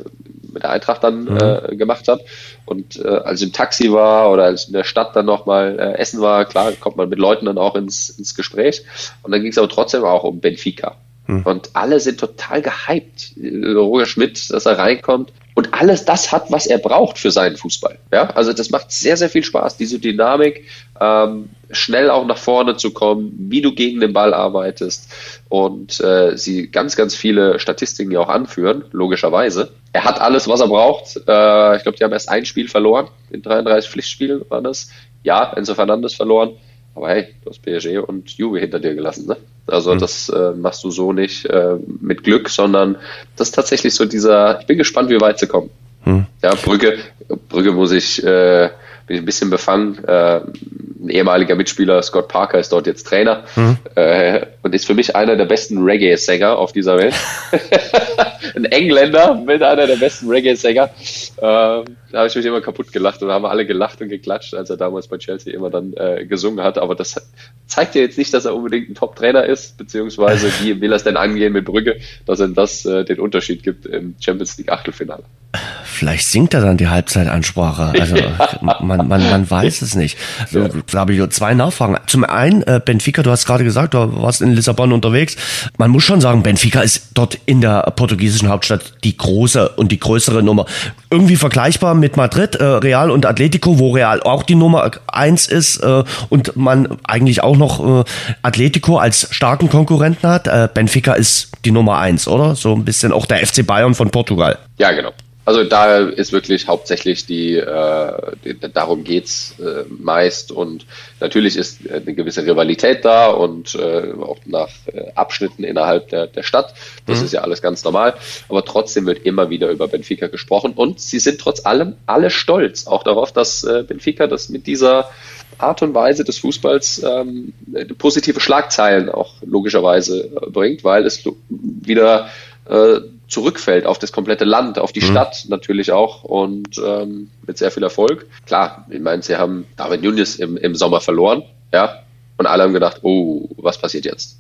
mit der Eintracht dann mhm. äh, gemacht habe. Und äh, als ich im Taxi war oder als ich in der Stadt dann nochmal äh, essen war, klar, kommt man mit Leuten dann auch ins, ins Gespräch. Und dann ging es aber trotzdem auch um Benfica. Hm. Und alle sind total gehypt. Roger Schmidt, dass er reinkommt. Und alles das hat, was er braucht für seinen Fußball. Ja, also das macht sehr, sehr viel Spaß. Diese Dynamik, ähm, schnell auch nach vorne zu kommen, wie du gegen den Ball arbeitest und äh, sie ganz, ganz viele Statistiken ja auch anführen, logischerweise. Er hat alles, was er braucht. Äh, ich glaube, die haben erst ein Spiel verloren. In 33 Pflichtspielen war das. Ja, Enzo Fernandes verloren. Aber hey, du hast PSG und Juve hinter dir gelassen, ne? Also mhm. das äh, machst du so nicht äh, mit Glück, sondern das ist tatsächlich so dieser, ich bin gespannt, wie weit sie kommen. Mhm. Ja, Brügge, Brügge muss ich, äh, bin ich ein bisschen befangen. Äh, ein ehemaliger Mitspieler, Scott Parker, ist dort jetzt Trainer mhm. äh, und ist für mich einer der besten Reggae-Sänger auf dieser Welt. ein Engländer mit einer der besten Reggae-Sänger. Äh, da habe ich mich immer kaputt gelacht und da haben alle gelacht und geklatscht, als er damals bei Chelsea immer dann äh, gesungen hat. Aber das zeigt ja jetzt nicht, dass er unbedingt ein Top-Trainer ist, beziehungsweise wie will er es denn angehen mit Brügge, dass er das äh, den Unterschied gibt im Champions League Achtelfinale. Vielleicht singt er dann die Halbzeitansprache. Also ja. man, man, man weiß es nicht. So, ja. Da habe ich zwei Nachfragen. Zum einen, äh, Benfica, du hast gerade gesagt, du warst in Lissabon unterwegs. Man muss schon sagen, Benfica ist dort in der portugiesischen Hauptstadt die große und die größere Nummer. Irgendwie vergleichbar mit Madrid, äh, Real und Atletico, wo Real auch die Nummer eins ist äh, und man eigentlich auch noch äh, Atletico als starken Konkurrenten hat. Äh, Benfica ist die Nummer eins, oder? So ein bisschen auch der FC Bayern von Portugal. Ja, genau. Also da ist wirklich hauptsächlich die, äh, die darum geht's äh, meist und natürlich ist eine gewisse Rivalität da und äh, auch nach äh, Abschnitten innerhalb der, der Stadt. Das mhm. ist ja alles ganz normal. Aber trotzdem wird immer wieder über Benfica gesprochen und sie sind trotz allem alle stolz auch darauf, dass äh, Benfica das mit dieser Art und Weise des Fußballs ähm, positive Schlagzeilen auch logischerweise bringt, weil es wieder äh, zurückfällt auf das komplette Land, auf die mhm. Stadt natürlich auch und ähm, mit sehr viel Erfolg. Klar, ich meine, sie haben David Nunes im, im Sommer verloren, ja, und alle haben gedacht, oh, was passiert jetzt?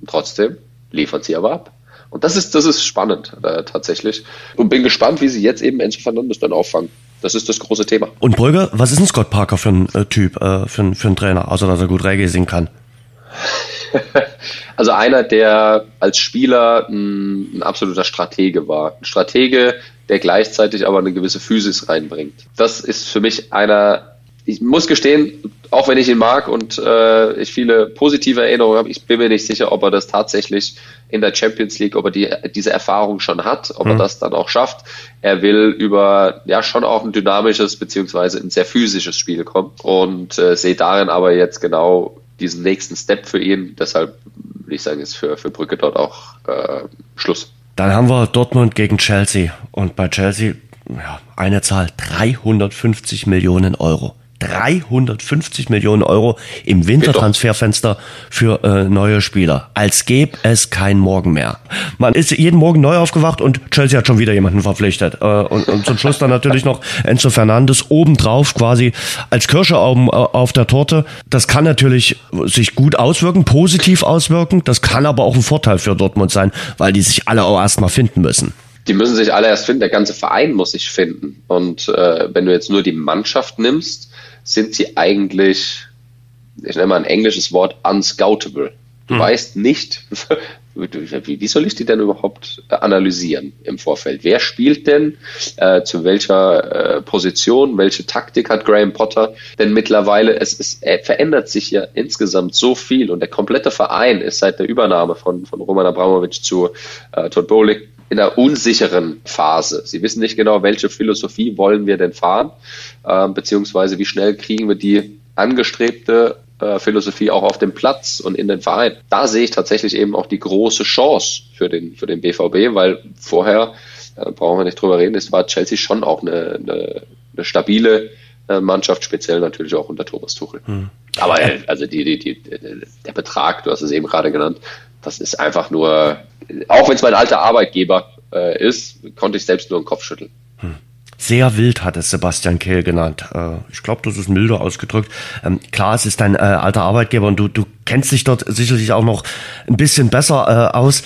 Und trotzdem liefern sie aber ab. Und das ist, das ist spannend äh, tatsächlich. Und bin gespannt, wie sie jetzt eben Enzo Fernandes dann auffangen. das ist das große Thema. Und Brügge, was ist ein Scott Parker für ein äh, Typ, äh, für, für einen Trainer, außer dass er gut Reggae singen kann? also einer, der als Spieler ein, ein, absoluter Stratege war. Ein Stratege, der gleichzeitig aber eine gewisse Physis reinbringt. Das ist für mich einer, ich muss gestehen, auch wenn ich ihn mag und äh, ich viele positive Erinnerungen habe, ich bin mir nicht sicher, ob er das tatsächlich in der Champions League, ob er die, diese Erfahrung schon hat, ob mhm. er das dann auch schafft. Er will über ja schon auch ein dynamisches beziehungsweise ein sehr physisches Spiel kommen und äh, sehe darin aber jetzt genau diesen nächsten Step für ihn. Deshalb würde ich sagen, ist für, für Brücke dort auch äh, Schluss. Dann haben wir Dortmund gegen Chelsea und bei Chelsea ja, eine Zahl 350 Millionen Euro. 350 Millionen Euro im Wintertransferfenster für äh, neue Spieler. Als gäbe es kein Morgen mehr. Man ist jeden Morgen neu aufgewacht und Chelsea hat schon wieder jemanden verpflichtet. Äh, und, und zum Schluss dann natürlich noch Enzo Fernandes obendrauf quasi als Kirsche auf, auf der Torte. Das kann natürlich sich gut auswirken, positiv auswirken. Das kann aber auch ein Vorteil für Dortmund sein, weil die sich alle auch erstmal finden müssen die müssen sich alle erst finden, der ganze Verein muss sich finden. Und äh, wenn du jetzt nur die Mannschaft nimmst, sind sie eigentlich, ich nenne mal ein englisches Wort, unscoutable. Du hm. weißt nicht, wie, soll ich die denn überhaupt analysieren im Vorfeld? Wer spielt denn, äh, zu welcher äh, Position, welche Taktik hat Graham Potter? Denn mittlerweile, es, es äh, verändert sich ja insgesamt so viel und der komplette Verein ist seit der Übernahme von, von Roman Abramovic zu äh, Todd Bowley in einer unsicheren Phase. Sie wissen nicht genau, welche Philosophie wollen wir denn fahren, äh, beziehungsweise wie schnell kriegen wir die angestrebte äh, Philosophie auch auf dem Platz und in den Verein. Da sehe ich tatsächlich eben auch die große Chance für den, für den BVB, weil vorher, äh, brauchen wir nicht drüber reden, es war Chelsea schon auch eine, eine, eine stabile äh, Mannschaft, speziell natürlich auch unter Thomas Tuchel. Hm. Aber äh, also die, die, die, der Betrag, du hast es eben gerade genannt, das ist einfach nur, auch wenn es mein alter Arbeitgeber äh, ist, konnte ich selbst nur den Kopf schütteln. Hm. Sehr wild hat es Sebastian Kehl genannt. Äh, ich glaube, das ist milder ausgedrückt. Ähm, klar, es ist dein äh, alter Arbeitgeber und du, du kennst dich dort sicherlich auch noch ein bisschen besser äh, aus.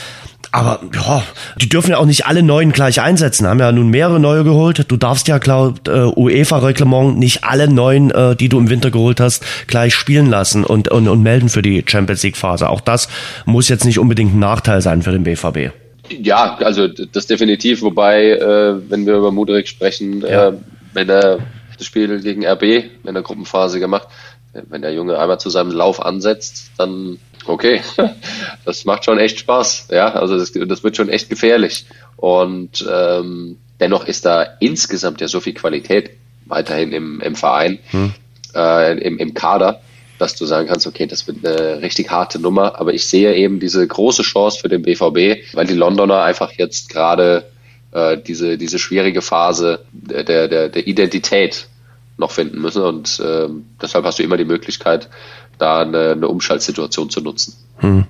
Aber ja, die dürfen ja auch nicht alle neuen gleich einsetzen. Haben ja nun mehrere neue geholt. Du darfst ja laut äh, UEFA-Reglement nicht alle neuen, äh, die du im Winter geholt hast, gleich spielen lassen und, und, und melden für die Champions League-Phase. Auch das muss jetzt nicht unbedingt ein Nachteil sein für den BVB. Ja, also das definitiv. Wobei, äh, wenn wir über Mudrik sprechen, ja. äh, wenn er das Spiel gegen RB in der Gruppenphase gemacht, wenn der Junge einmal zu seinem Lauf ansetzt, dann okay, das macht schon echt Spaß. Ja, also das, das wird schon echt gefährlich. Und ähm, dennoch ist da insgesamt ja so viel Qualität weiterhin im, im Verein, hm. äh, im, im Kader, dass du sagen kannst, okay, das wird eine richtig harte Nummer. Aber ich sehe eben diese große Chance für den BVB, weil die Londoner einfach jetzt gerade äh, diese, diese schwierige Phase der, der, der Identität noch finden müssen. Und äh, deshalb hast du immer die Möglichkeit, da eine, eine Umschaltsituation zu nutzen. Hm.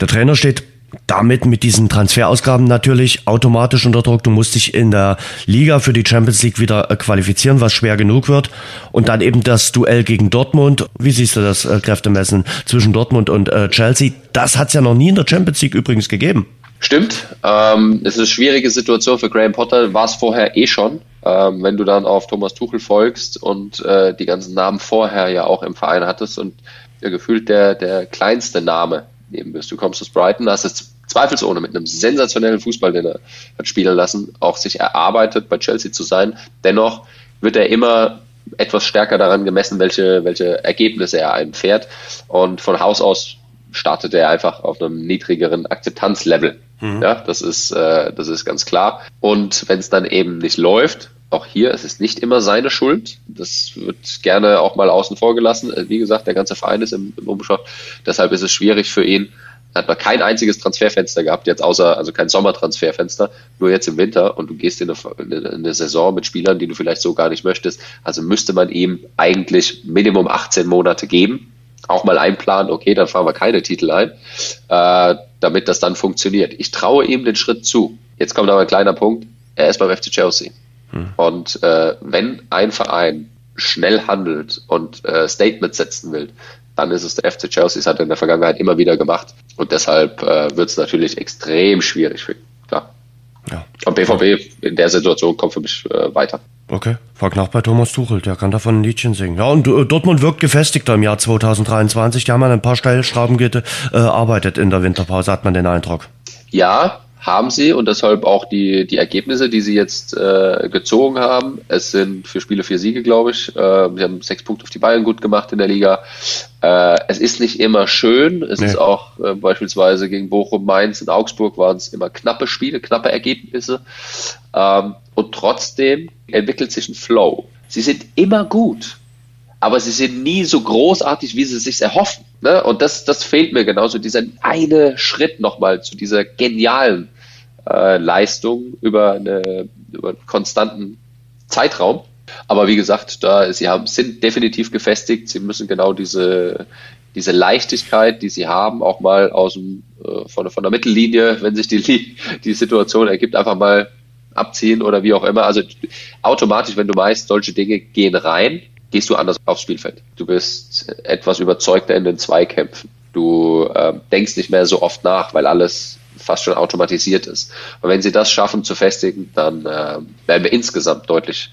Der Trainer steht damit mit diesen Transferausgaben natürlich automatisch unter Druck. Du musst dich in der Liga für die Champions League wieder äh, qualifizieren, was schwer genug wird. Und dann eben das Duell gegen Dortmund. Wie siehst du das äh, Kräftemessen zwischen Dortmund und äh, Chelsea? Das hat es ja noch nie in der Champions League übrigens gegeben. Stimmt. Ähm, es ist eine schwierige Situation für Graham Potter. War es vorher eh schon. Ähm, wenn du dann auf Thomas Tuchel folgst und äh, die ganzen Namen vorher ja auch im Verein hattest und ja, gefühlt der, der kleinste Name nehmen wirst. Du kommst aus Brighton, hast es zweifelsohne mit einem sensationellen Fußball, den er hat spielen lassen, auch sich erarbeitet, bei Chelsea zu sein. Dennoch wird er immer etwas stärker daran gemessen, welche, welche Ergebnisse er einfährt. Und von Haus aus startet er einfach auf einem niedrigeren Akzeptanzlevel. Mhm. Ja, das ist, äh, das ist ganz klar. Und wenn es dann eben nicht läuft, auch hier, es ist nicht immer seine Schuld. Das wird gerne auch mal außen vor gelassen. Äh, wie gesagt, der ganze Verein ist im, im Umschau. Deshalb ist es schwierig für ihn. Hat man kein einziges Transferfenster gehabt, jetzt außer, also kein Sommertransferfenster, nur jetzt im Winter und du gehst in eine, in eine Saison mit Spielern, die du vielleicht so gar nicht möchtest. Also müsste man ihm eigentlich Minimum 18 Monate geben. Auch mal einplanen, okay, dann fahren wir keine Titel ein, äh, damit das dann funktioniert. Ich traue ihm den Schritt zu. Jetzt kommt aber ein kleiner Punkt. Er ist beim FC Chelsea. Hm. Und äh, wenn ein Verein schnell handelt und äh, Statements setzen will, dann ist es der FC Chelsea. Es hat er in der Vergangenheit immer wieder gemacht. Und deshalb äh, wird es natürlich extrem schwierig für. Klar. Ja. Und BVB in der Situation kommt für mich äh, weiter. Okay, frag nach bei Thomas Tuchel, der kann davon ein Liedchen singen. Ja, und äh, Dortmund wirkt gefestigter im Jahr 2023. Die haben an ein paar Stellschrauben gearbeitet äh, in der Winterpause, hat man den Eindruck. Ja, haben sie und deshalb auch die, die Ergebnisse, die sie jetzt äh, gezogen haben. Es sind für Spiele vier Siege, glaube ich. Äh, sie haben sechs Punkte auf die Bayern gut gemacht in der Liga. Äh, es ist nicht immer schön. Es nee. ist auch äh, beispielsweise gegen Bochum, Mainz und Augsburg waren es immer knappe Spiele, knappe Ergebnisse. Ähm, und trotzdem entwickelt sich ein Flow. Sie sind immer gut aber sie sind nie so großartig, wie sie sich erhoffen. Ne? Und das, das fehlt mir genauso, dieser eine Schritt nochmal zu dieser genialen äh, Leistung über, eine, über einen konstanten Zeitraum. Aber wie gesagt, da sie haben, sind definitiv gefestigt. Sie müssen genau diese, diese Leichtigkeit, die sie haben, auch mal aus dem, äh, von, von der Mittellinie, wenn sich die, die Situation ergibt, einfach mal abziehen oder wie auch immer. Also automatisch, wenn du weißt, solche Dinge gehen rein, gehst du anders aufs Spielfeld. Du bist etwas überzeugter in den Zweikämpfen. Du äh, denkst nicht mehr so oft nach, weil alles fast schon automatisiert ist. Und wenn sie das schaffen zu festigen, dann äh, werden wir insgesamt deutlich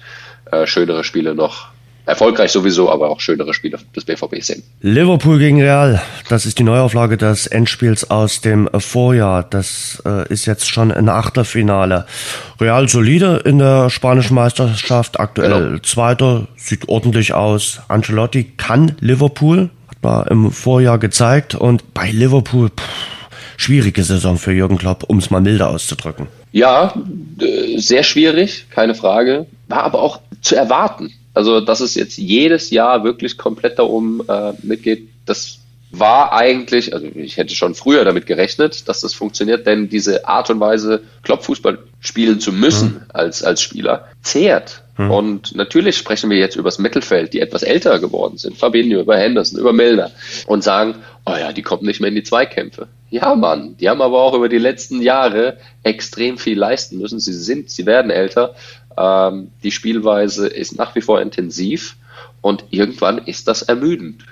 äh, schönere Spiele noch erfolgreich sowieso, aber auch schönere Spiele des BVB sehen. Liverpool gegen Real, das ist die Neuauflage des Endspiels aus dem Vorjahr. Das äh, ist jetzt schon ein Achtelfinale. Real solide in der spanischen Meisterschaft, aktuell genau. Zweiter, sieht ordentlich aus. Ancelotti kann Liverpool, hat man im Vorjahr gezeigt und bei Liverpool pff, schwierige Saison für Jürgen Klopp, um es mal milder auszudrücken. Ja, sehr schwierig, keine Frage. War aber auch zu erwarten. Also, dass es jetzt jedes Jahr wirklich komplett darum äh, mitgeht, das war eigentlich, also ich hätte schon früher damit gerechnet, dass das funktioniert, denn diese Art und Weise, Kloppfußball spielen zu müssen mhm. als, als Spieler, zehrt. Mhm. Und natürlich sprechen wir jetzt über das Mittelfeld, die etwas älter geworden sind, Fabinho, über Henderson, über Milner und sagen, oh ja, die kommen nicht mehr in die Zweikämpfe. Ja, Mann, die haben aber auch über die letzten Jahre extrem viel leisten müssen. Sie sind, sie werden älter. Ähm, die Spielweise ist nach wie vor intensiv und irgendwann ist das ermüdend.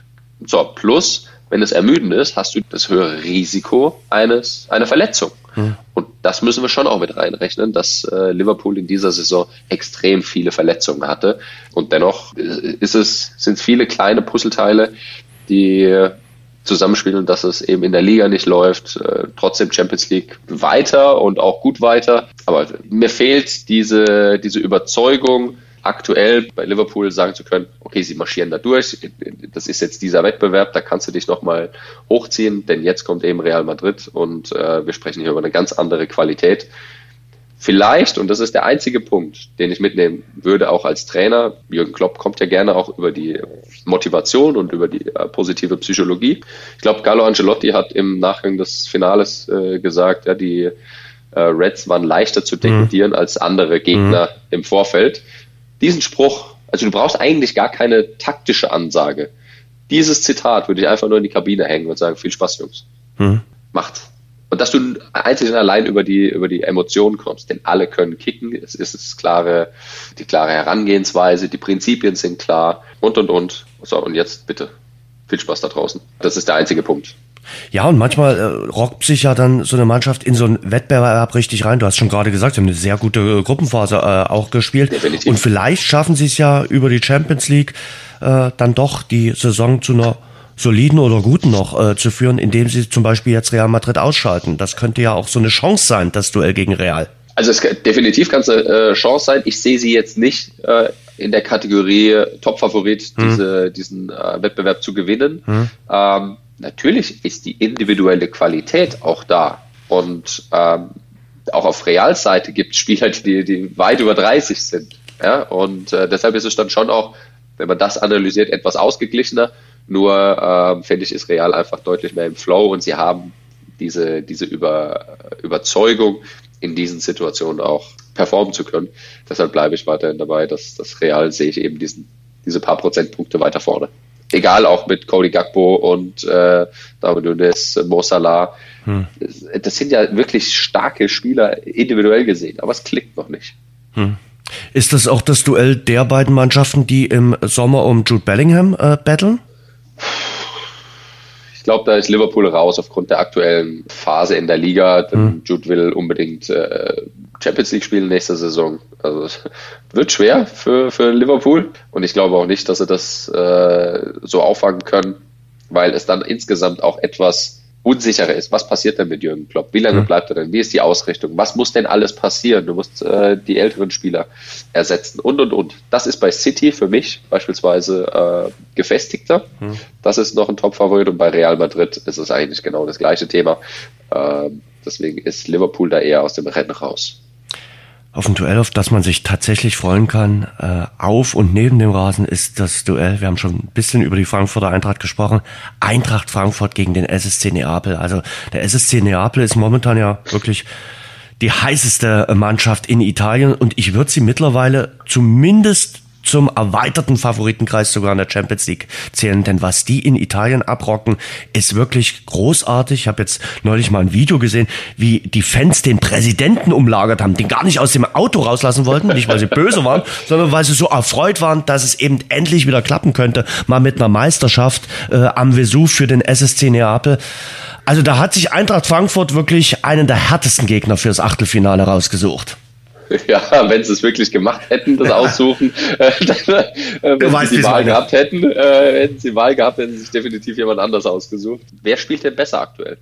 So, plus, wenn es ermüdend ist, hast du das höhere Risiko eines, einer Verletzung. Hm. Und das müssen wir schon auch mit reinrechnen, dass äh, Liverpool in dieser Saison extrem viele Verletzungen hatte. Und dennoch äh, ist es, sind es viele kleine Puzzleteile, die zusammenspielen, dass es eben in der Liga nicht läuft, äh, trotzdem Champions League weiter und auch gut weiter. Aber mir fehlt diese, diese Überzeugung, aktuell bei Liverpool sagen zu können, okay, sie marschieren da durch, das ist jetzt dieser Wettbewerb, da kannst du dich nochmal hochziehen, denn jetzt kommt eben Real Madrid und äh, wir sprechen hier über eine ganz andere Qualität. Vielleicht, und das ist der einzige Punkt, den ich mitnehmen würde, auch als Trainer, Jürgen Klopp kommt ja gerne auch über die Motivation und über die äh, positive Psychologie. Ich glaube, Carlo Ancelotti hat im Nachgang des Finales äh, gesagt, ja, die äh, Reds waren leichter zu dekodieren mhm. als andere Gegner mhm. im Vorfeld. Diesen Spruch, also du brauchst eigentlich gar keine taktische Ansage. Dieses Zitat würde ich einfach nur in die Kabine hängen und sagen, viel Spaß, Jungs. Mhm. Macht's. Und dass du einzig und allein über die, über die Emotionen kommst, denn alle können kicken, es ist das klare, die klare Herangehensweise, die Prinzipien sind klar und und und. So, und jetzt bitte viel Spaß da draußen. Das ist der einzige Punkt. Ja, und manchmal äh, rockt sich ja dann so eine Mannschaft in so einen Wettbewerb richtig rein. Du hast schon gerade gesagt, sie haben eine sehr gute äh, Gruppenphase äh, auch gespielt. Definitiv. Und vielleicht schaffen sie es ja über die Champions League äh, dann doch die Saison zu einer soliden oder guten noch äh, zu führen, indem sie zum Beispiel jetzt Real Madrid ausschalten. Das könnte ja auch so eine Chance sein, das Duell gegen Real. Also es, definitiv kann es eine äh, Chance sein. Ich sehe sie jetzt nicht äh, in der Kategorie Top-Favorit, hm. diese, diesen äh, Wettbewerb zu gewinnen. Hm. Ähm, natürlich ist die individuelle Qualität auch da. Und ähm, auch auf Reals Seite gibt es Spieler, die, die weit über 30 sind. Ja? Und äh, deshalb ist es dann schon auch, wenn man das analysiert, etwas ausgeglichener. Nur ähm, finde ich, ist Real einfach deutlich mehr im Flow und sie haben diese, diese Über, Überzeugung, in diesen Situationen auch performen zu können. Deshalb bleibe ich weiterhin dabei, dass das Real sehe ich eben diesen, diese paar Prozentpunkte weiter vorne. Egal auch mit Cody Gagbo und äh, David Nunes, Mo Salah. Hm. Das sind ja wirklich starke Spieler individuell gesehen, aber es klickt noch nicht. Hm. Ist das auch das Duell der beiden Mannschaften, die im Sommer um Jude Bellingham äh, battlen? Ich glaube, da ist Liverpool raus aufgrund der aktuellen Phase in der Liga. Mhm. Jude will unbedingt äh, Champions League spielen nächste Saison. Also wird schwer für, für Liverpool und ich glaube auch nicht, dass sie das äh, so auffangen können, weil es dann insgesamt auch etwas unsicherer ist. Was passiert denn mit Jürgen Klopp? Wie lange mhm. bleibt er denn? Wie ist die Ausrichtung? Was muss denn alles passieren? Du musst äh, die älteren Spieler ersetzen und und und. Das ist bei City für mich beispielsweise äh, gefestigter. Mhm. Das ist noch ein Top-Favorit und bei Real Madrid ist es eigentlich genau das gleiche Thema. Äh, deswegen ist Liverpool da eher aus dem Rennen raus auf ein Duell, auf das man sich tatsächlich freuen kann, äh, auf und neben dem Rasen ist das Duell, wir haben schon ein bisschen über die Frankfurter Eintracht gesprochen, Eintracht Frankfurt gegen den SSC Neapel. Also der SSC Neapel ist momentan ja wirklich die heißeste Mannschaft in Italien. Und ich würde sie mittlerweile zumindest zum erweiterten Favoritenkreis sogar in der Champions League zählen. Denn was die in Italien abrocken, ist wirklich großartig. Ich habe jetzt neulich mal ein Video gesehen, wie die Fans den Präsidenten umlagert haben, den gar nicht aus dem Auto rauslassen wollten, nicht weil sie böse waren, sondern weil sie so erfreut waren, dass es eben endlich wieder klappen könnte, mal mit einer Meisterschaft äh, am Vesuv für den SSC Neapel. Also da hat sich Eintracht Frankfurt wirklich einen der härtesten Gegner fürs Achtelfinale rausgesucht. Ja, wenn sie es wirklich gemacht hätten, das Aussuchen, äh, dann, äh, wenn sie die Wahl gehabt hätten, äh, hätten sie die Wahl gehabt, hätten sie sich definitiv jemand anders ausgesucht. Wer spielt denn besser aktuell?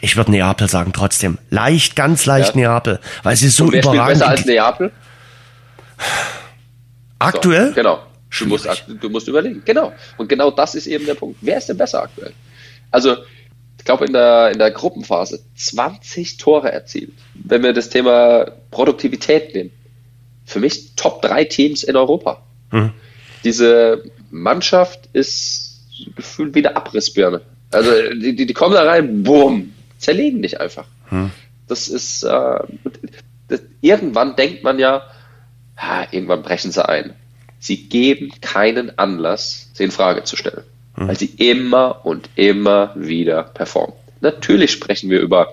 Ich würde Neapel sagen trotzdem. Leicht, ganz leicht ja. Neapel, weil sie so Und wer überragend. Spielt besser als Neapel? Aktuell? So, genau. Du musst, du musst überlegen. Genau. Und genau das ist eben der Punkt. Wer ist denn besser aktuell? Also, glaube, in der, in der Gruppenphase 20 Tore erzielt. Wenn wir das Thema Produktivität nehmen, für mich Top 3 Teams in Europa. Mhm. Diese Mannschaft ist gefühlt wie eine Abrissbirne. Also die, die, die kommen da rein, boom, zerlegen dich einfach. Mhm. Das ist, äh, das, irgendwann denkt man ja, ha, irgendwann brechen sie ein. Sie geben keinen Anlass, sie in Frage zu stellen mhm. weil sie immer und immer wieder performen. Natürlich sprechen wir über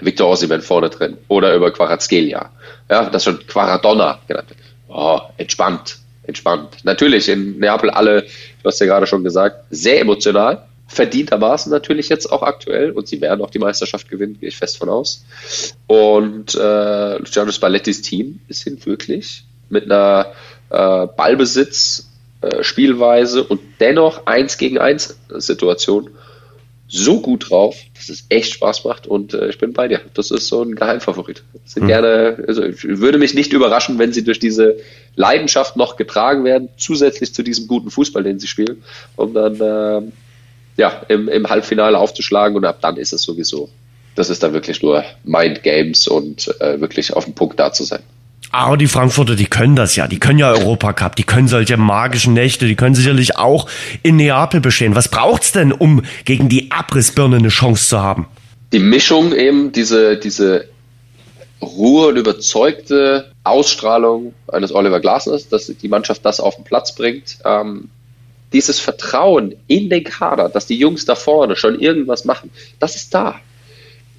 Victor Osimhen vorne drin oder über Quarazgelia. Ja, das schon Quaradonna genannt wird. Oh, entspannt, entspannt. Natürlich in Neapel alle, du hast ja gerade schon gesagt, sehr emotional, verdientermaßen natürlich jetzt auch aktuell und sie werden auch die Meisterschaft gewinnen, gehe ich fest von aus. Und äh, Luciano Spallettis Team ist hin wirklich mit einer äh, Ballbesitz äh, Spielweise und dennoch eins gegen eins Situation so gut drauf, dass es echt Spaß macht und äh, ich bin bei dir. Das ist so ein Geheimfavorit. Sind mhm. gerne, also ich würde mich nicht überraschen, wenn sie durch diese Leidenschaft noch getragen werden, zusätzlich zu diesem guten Fußball, den sie spielen, um dann äh, ja im, im Halbfinale aufzuschlagen und ab dann ist es sowieso. Das ist dann wirklich nur Mind Games und äh, wirklich auf dem Punkt da zu sein. Aber die Frankfurter, die können das ja. Die können ja Europacup, die können solche magischen Nächte, die können sicherlich auch in Neapel bestehen. Was braucht's denn, um gegen die Abrissbirne eine Chance zu haben? Die Mischung eben, diese, diese Ruhe und überzeugte Ausstrahlung eines Oliver Glasners, dass die Mannschaft das auf den Platz bringt. Ähm, dieses Vertrauen in den Kader, dass die Jungs da vorne schon irgendwas machen, das ist da.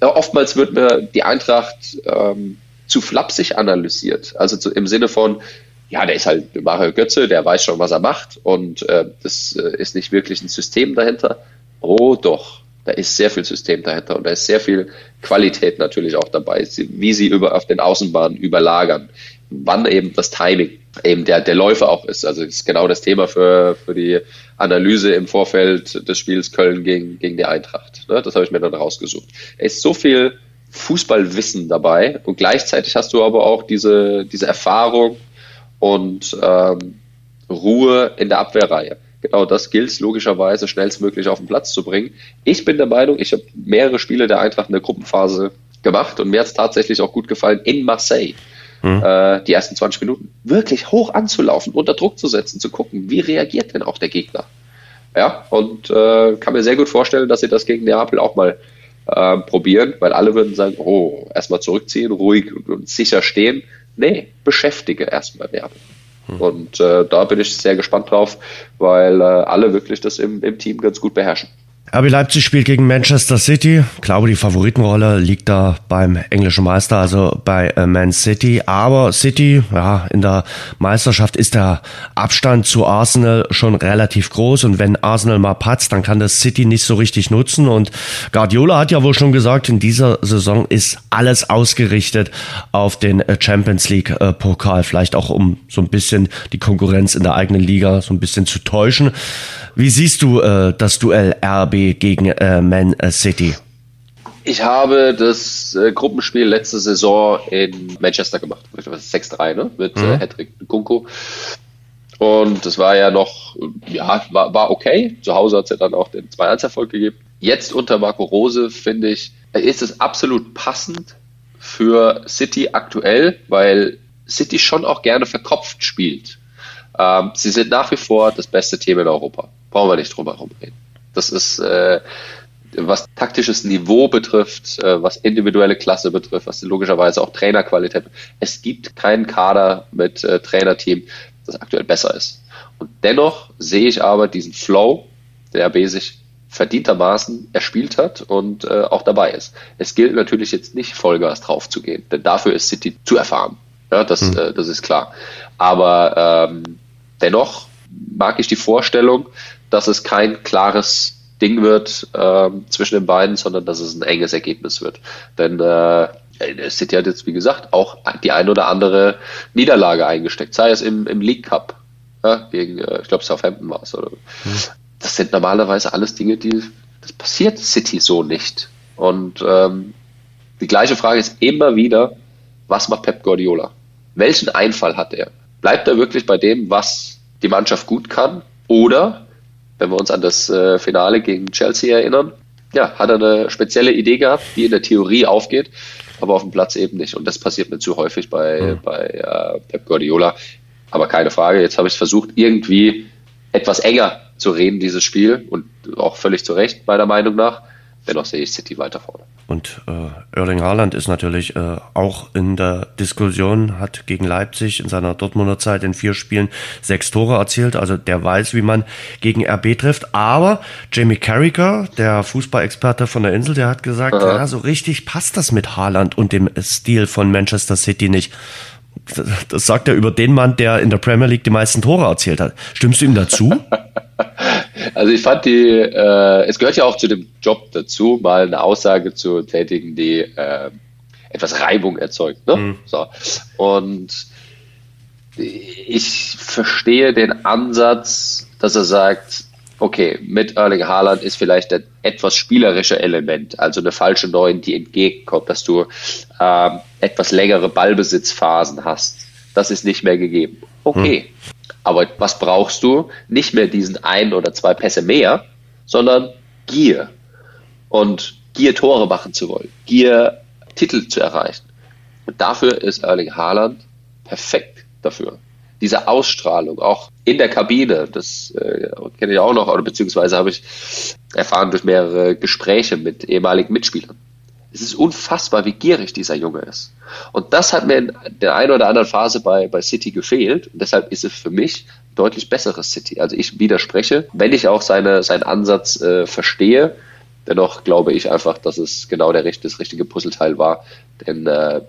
Ja, oftmals wird mir die Eintracht ähm, zu flapsig analysiert. Also zu, im Sinne von, ja, der ist halt Mario Götze, der weiß schon, was er macht und äh, das äh, ist nicht wirklich ein System dahinter. Oh doch, da ist sehr viel System dahinter und da ist sehr viel Qualität natürlich auch dabei, wie sie über auf den Außenbahnen überlagern, wann eben das Timing eben der, der Läufer auch ist. Also ist genau das Thema für, für die Analyse im Vorfeld des Spiels Köln gegen, gegen die Eintracht. Ne? Das habe ich mir dann rausgesucht. Es ist so viel Fußballwissen dabei und gleichzeitig hast du aber auch diese, diese Erfahrung und ähm, Ruhe in der Abwehrreihe. Genau das gilt es logischerweise schnellstmöglich auf den Platz zu bringen. Ich bin der Meinung, ich habe mehrere Spiele der Eintracht in der Gruppenphase gemacht und mir hat es tatsächlich auch gut gefallen in Marseille. Mhm. Äh, die ersten 20 Minuten wirklich hoch anzulaufen, unter Druck zu setzen, zu gucken, wie reagiert denn auch der Gegner. Ja, und äh, kann mir sehr gut vorstellen, dass sie das gegen Neapel auch mal äh, probieren, weil alle würden sagen, oh, erstmal zurückziehen, ruhig und, und sicher stehen. Nee, beschäftige erstmal Werbung. Hm. Und äh, da bin ich sehr gespannt drauf, weil äh, alle wirklich das im, im Team ganz gut beherrschen. RB Leipzig spielt gegen Manchester City. Ich glaube, die Favoritenrolle liegt da beim englischen Meister, also bei äh, Man City. Aber City, ja, in der Meisterschaft ist der Abstand zu Arsenal schon relativ groß. Und wenn Arsenal mal patzt, dann kann das City nicht so richtig nutzen. Und Guardiola hat ja wohl schon gesagt, in dieser Saison ist alles ausgerichtet auf den äh, Champions League äh, Pokal. Vielleicht auch um so ein bisschen die Konkurrenz in der eigenen Liga so ein bisschen zu täuschen. Wie siehst du äh, das Duell RB gegen äh, Man City? Ich habe das äh, Gruppenspiel letzte Saison in Manchester gemacht. 6-3, ne? Mit mhm. äh, Hedrick Kunko. Und das war ja noch, ja, war, war okay. Zu Hause hat es ja dann auch den 2-1-Erfolg gegeben. Jetzt unter Marco Rose, finde ich, ist es absolut passend für City aktuell, weil City schon auch gerne verkopft spielt. Ähm, sie sind nach wie vor das beste Team in Europa. Brauchen wir nicht drum herum reden. Das ist, äh, was taktisches Niveau betrifft, äh, was individuelle Klasse betrifft, was logischerweise auch Trainerqualität. Es gibt keinen Kader mit äh, Trainerteam, das aktuell besser ist. Und dennoch sehe ich aber diesen Flow, der RB sich verdientermaßen erspielt hat und äh, auch dabei ist. Es gilt natürlich jetzt nicht Vollgas drauf zu gehen, denn dafür ist City zu erfahren. Ja, das, mhm. äh, das ist klar. Aber ähm, dennoch mag ich die Vorstellung, dass es kein klares Ding wird äh, zwischen den beiden, sondern dass es ein enges Ergebnis wird. Denn äh, City hat jetzt, wie gesagt, auch die ein oder andere Niederlage eingesteckt, sei es im, im League Cup ja, gegen, äh, ich glaube, Southampton war es. Oder, mhm. Das sind normalerweise alles Dinge, die das passiert City so nicht. Und ähm, die gleiche Frage ist immer wieder, was macht Pep Guardiola? Welchen Einfall hat er? Bleibt er wirklich bei dem, was die Mannschaft gut kann? Oder, wenn wir uns an das äh, Finale gegen Chelsea erinnern, ja, hat er eine spezielle Idee gehabt, die in der Theorie aufgeht, aber auf dem Platz eben nicht. Und das passiert mir zu häufig bei, mhm. bei äh, Pep Guardiola. Aber keine Frage, jetzt habe ich es versucht, irgendwie etwas enger zu reden, dieses Spiel. Und auch völlig zu Recht, meiner Meinung nach. Dennoch sehe ich City weiter vorne. Und äh, Erling Haaland ist natürlich äh, auch in der Diskussion, hat gegen Leipzig in seiner Dortmunder Zeit in vier Spielen sechs Tore erzielt. Also der weiß, wie man gegen RB trifft. Aber Jamie Carragher, der Fußballexperte von der Insel, der hat gesagt, Aha. ja, so richtig passt das mit Haaland und dem Stil von Manchester City nicht. Das sagt er über den Mann, der in der Premier League die meisten Tore erzielt hat. Stimmst du ihm dazu? Also ich fand die, äh, es gehört ja auch zu dem Job dazu, mal eine Aussage zu tätigen, die äh, etwas Reibung erzeugt. Ne? Mhm. So. Und ich verstehe den Ansatz, dass er sagt, okay, mit Erling Haaland ist vielleicht ein etwas spielerische Element, also eine falsche Neun, die entgegenkommt, dass du ähm, etwas längere Ballbesitzphasen hast. Das ist nicht mehr gegeben. Okay, hm. Aber was brauchst du? Nicht mehr diesen ein oder zwei Pässe mehr, sondern Gier. Und Gier Tore machen zu wollen, Gier Titel zu erreichen. Und dafür ist Erling Haaland perfekt dafür. Diese Ausstrahlung, auch in der Kabine, das äh, kenne ich auch noch, oder beziehungsweise habe ich erfahren durch mehrere Gespräche mit ehemaligen Mitspielern. Es ist unfassbar, wie gierig dieser Junge ist. Und das hat mir in der einen oder anderen Phase bei, bei City gefehlt. Und deshalb ist es für mich deutlich besseres City. Also ich widerspreche, wenn ich auch seine, seinen Ansatz äh, verstehe. Dennoch glaube ich einfach, dass es genau der, das richtige Puzzleteil war. Denn äh,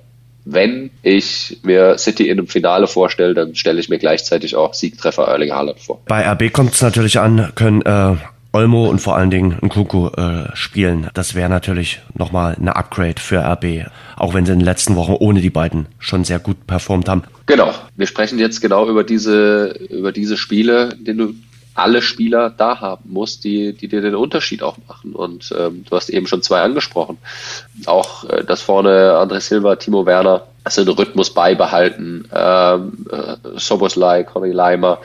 wenn ich mir City in einem Finale vorstelle, dann stelle ich mir gleichzeitig auch Siegtreffer Erling Haaland vor. Bei RB kommt es natürlich an, können äh, Olmo und vor allen Dingen ein Kuku äh, spielen. Das wäre natürlich nochmal eine Upgrade für RB, auch wenn sie in den letzten Wochen ohne die beiden schon sehr gut performt haben. Genau, wir sprechen jetzt genau über diese, über diese Spiele, denen du alle Spieler da haben musst, die, die dir den Unterschied auch machen. Und ähm, du hast eben schon zwei angesprochen. Auch äh, das vorne André Silva, Timo Werner, also den Rhythmus beibehalten, ähm, äh, Soboslai, Conny Leimer,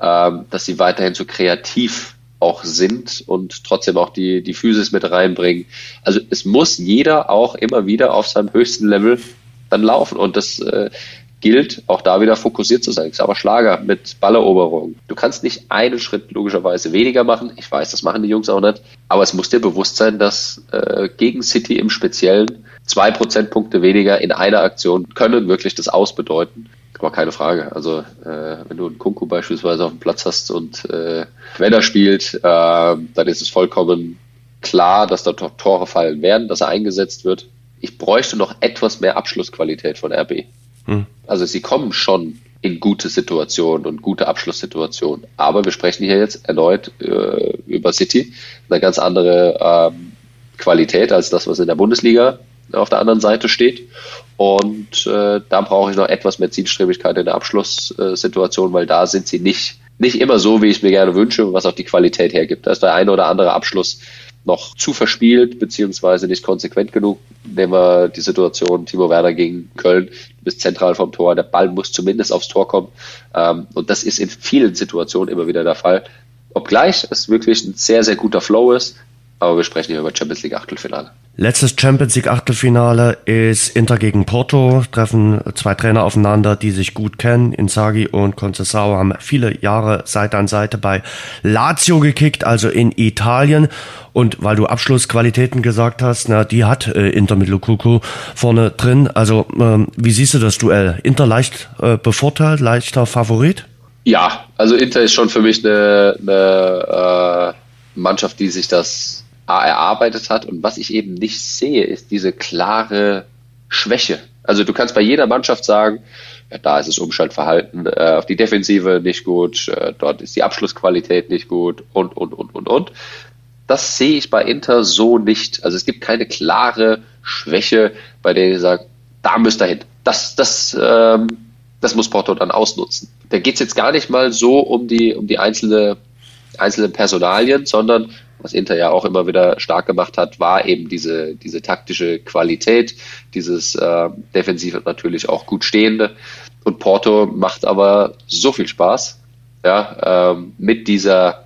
ähm, dass sie weiterhin so kreativ auch sind und trotzdem auch die, die Physis mit reinbringen. Also es muss jeder auch immer wieder auf seinem höchsten Level dann laufen und das äh, gilt auch da wieder fokussiert zu sein. Ich aber Schlager mit Balleroberung. Du kannst nicht einen Schritt logischerweise weniger machen. Ich weiß, das machen die Jungs auch nicht. Aber es muss dir bewusst sein, dass äh, gegen City im Speziellen zwei Prozentpunkte weniger in einer Aktion können wirklich das ausbedeuten. Aber keine Frage. Also äh, wenn du einen Kunku beispielsweise auf dem Platz hast und äh, wenn er spielt, äh, dann ist es vollkommen klar, dass da Tore fallen werden, dass er eingesetzt wird. Ich bräuchte noch etwas mehr Abschlussqualität von RB. Hm. Also sie kommen schon in gute Situationen und gute Abschlusssituationen. Aber wir sprechen hier jetzt erneut äh, über City, eine ganz andere ähm, Qualität als das, was in der Bundesliga auf der anderen Seite steht. Und äh, da brauche ich noch etwas mehr Zielstrebigkeit in der Abschlusssituation, weil da sind sie nicht, nicht immer so, wie ich es mir gerne wünsche, was auch die Qualität hergibt. Da ist der eine oder andere Abschluss noch zu verspielt, beziehungsweise nicht konsequent genug. Nehmen wir die Situation Timo Werner gegen Köln, du bist zentral vom Tor, der Ball muss zumindest aufs Tor kommen. Ähm, und das ist in vielen Situationen immer wieder der Fall. Obgleich es wirklich ein sehr, sehr guter Flow ist, aber wir sprechen hier über Champions League Achtelfinale. Letztes Champions League Achtelfinale ist Inter gegen Porto. Treffen zwei Trainer aufeinander, die sich gut kennen. Inzaghi und Concesao haben viele Jahre Seite an Seite bei Lazio gekickt, also in Italien. Und weil du Abschlussqualitäten gesagt hast, na, die hat äh, Inter mit Lukuku vorne drin. Also ähm, wie siehst du das Duell? Inter leicht äh, bevorteilt, leichter Favorit? Ja, also Inter ist schon für mich eine, eine äh, Mannschaft, die sich das erarbeitet hat. Und was ich eben nicht sehe, ist diese klare Schwäche. Also du kannst bei jeder Mannschaft sagen, ja, da ist das Umschaltverhalten äh, auf die Defensive nicht gut, äh, dort ist die Abschlussqualität nicht gut und, und, und, und, und. Das sehe ich bei Inter so nicht. Also es gibt keine klare Schwäche, bei der ich sage, da müsst ihr hin. Das, das, ähm, das muss Porto dann ausnutzen. Da geht es jetzt gar nicht mal so um die, um die einzelne, einzelnen Personalien, sondern was Inter ja auch immer wieder stark gemacht hat, war eben diese, diese taktische Qualität, dieses äh, defensiv natürlich auch gut stehende. Und Porto macht aber so viel Spaß, ja, ähm, mit dieser,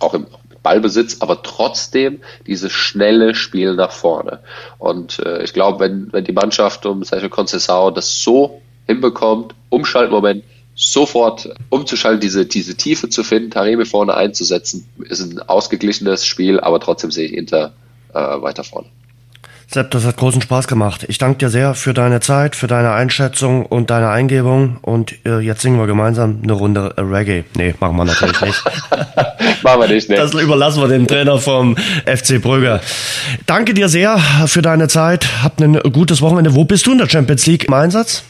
auch im Ballbesitz, aber trotzdem dieses schnelle Spiel nach vorne. Und äh, ich glaube, wenn, wenn die Mannschaft um Sergio Conceição das so hinbekommt, Umschaltmoment, sofort umzuschalten, diese, diese Tiefe zu finden, Taremi vorne einzusetzen, ist ein ausgeglichenes Spiel, aber trotzdem sehe ich Inter äh, weiter vorne. Sepp, das hat großen Spaß gemacht. Ich danke dir sehr für deine Zeit, für deine Einschätzung und deine Eingebung. Und äh, jetzt singen wir gemeinsam eine Runde Reggae. Nee, machen wir natürlich nicht. machen wir nicht, ne? Das überlassen wir dem Trainer vom FC Brügge. Danke dir sehr für deine Zeit. Habt ein gutes Wochenende. Wo bist du in der Champions League im Einsatz?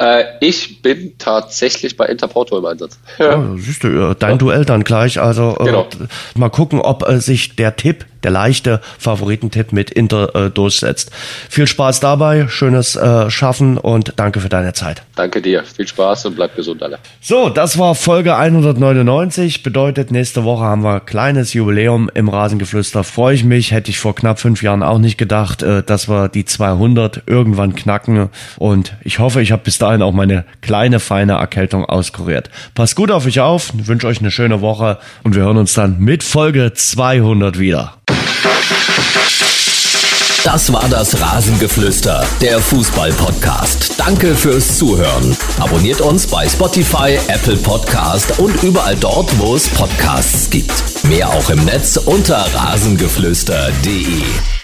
Äh, ich bin tatsächlich bei Interporto im Einsatz. Ja, siehst du, dein ja. Duell dann gleich. Also äh, genau. äh, mal gucken, ob äh, sich der Tipp, der leichte Favoritentipp mit Inter äh, durchsetzt. Viel Spaß dabei, schönes äh, Schaffen und danke für deine Zeit. Danke dir, viel Spaß und bleib gesund alle. So, das war Folge 199. Bedeutet, nächste Woche haben wir kleines Jubiläum im Rasengeflüster. Freue ich mich, hätte ich vor knapp fünf Jahren auch nicht gedacht, äh, dass wir die 200 irgendwann knacken. Und ich hoffe, ich habe bis dahin dahin auch meine kleine, feine Erkältung auskuriert. Passt gut auf euch auf, wünsche euch eine schöne Woche und wir hören uns dann mit Folge 200 wieder. Das war das Rasengeflüster, der Fußball-Podcast. Danke fürs Zuhören. Abonniert uns bei Spotify, Apple Podcast und überall dort, wo es Podcasts gibt. Mehr auch im Netz unter rasengeflüster.de.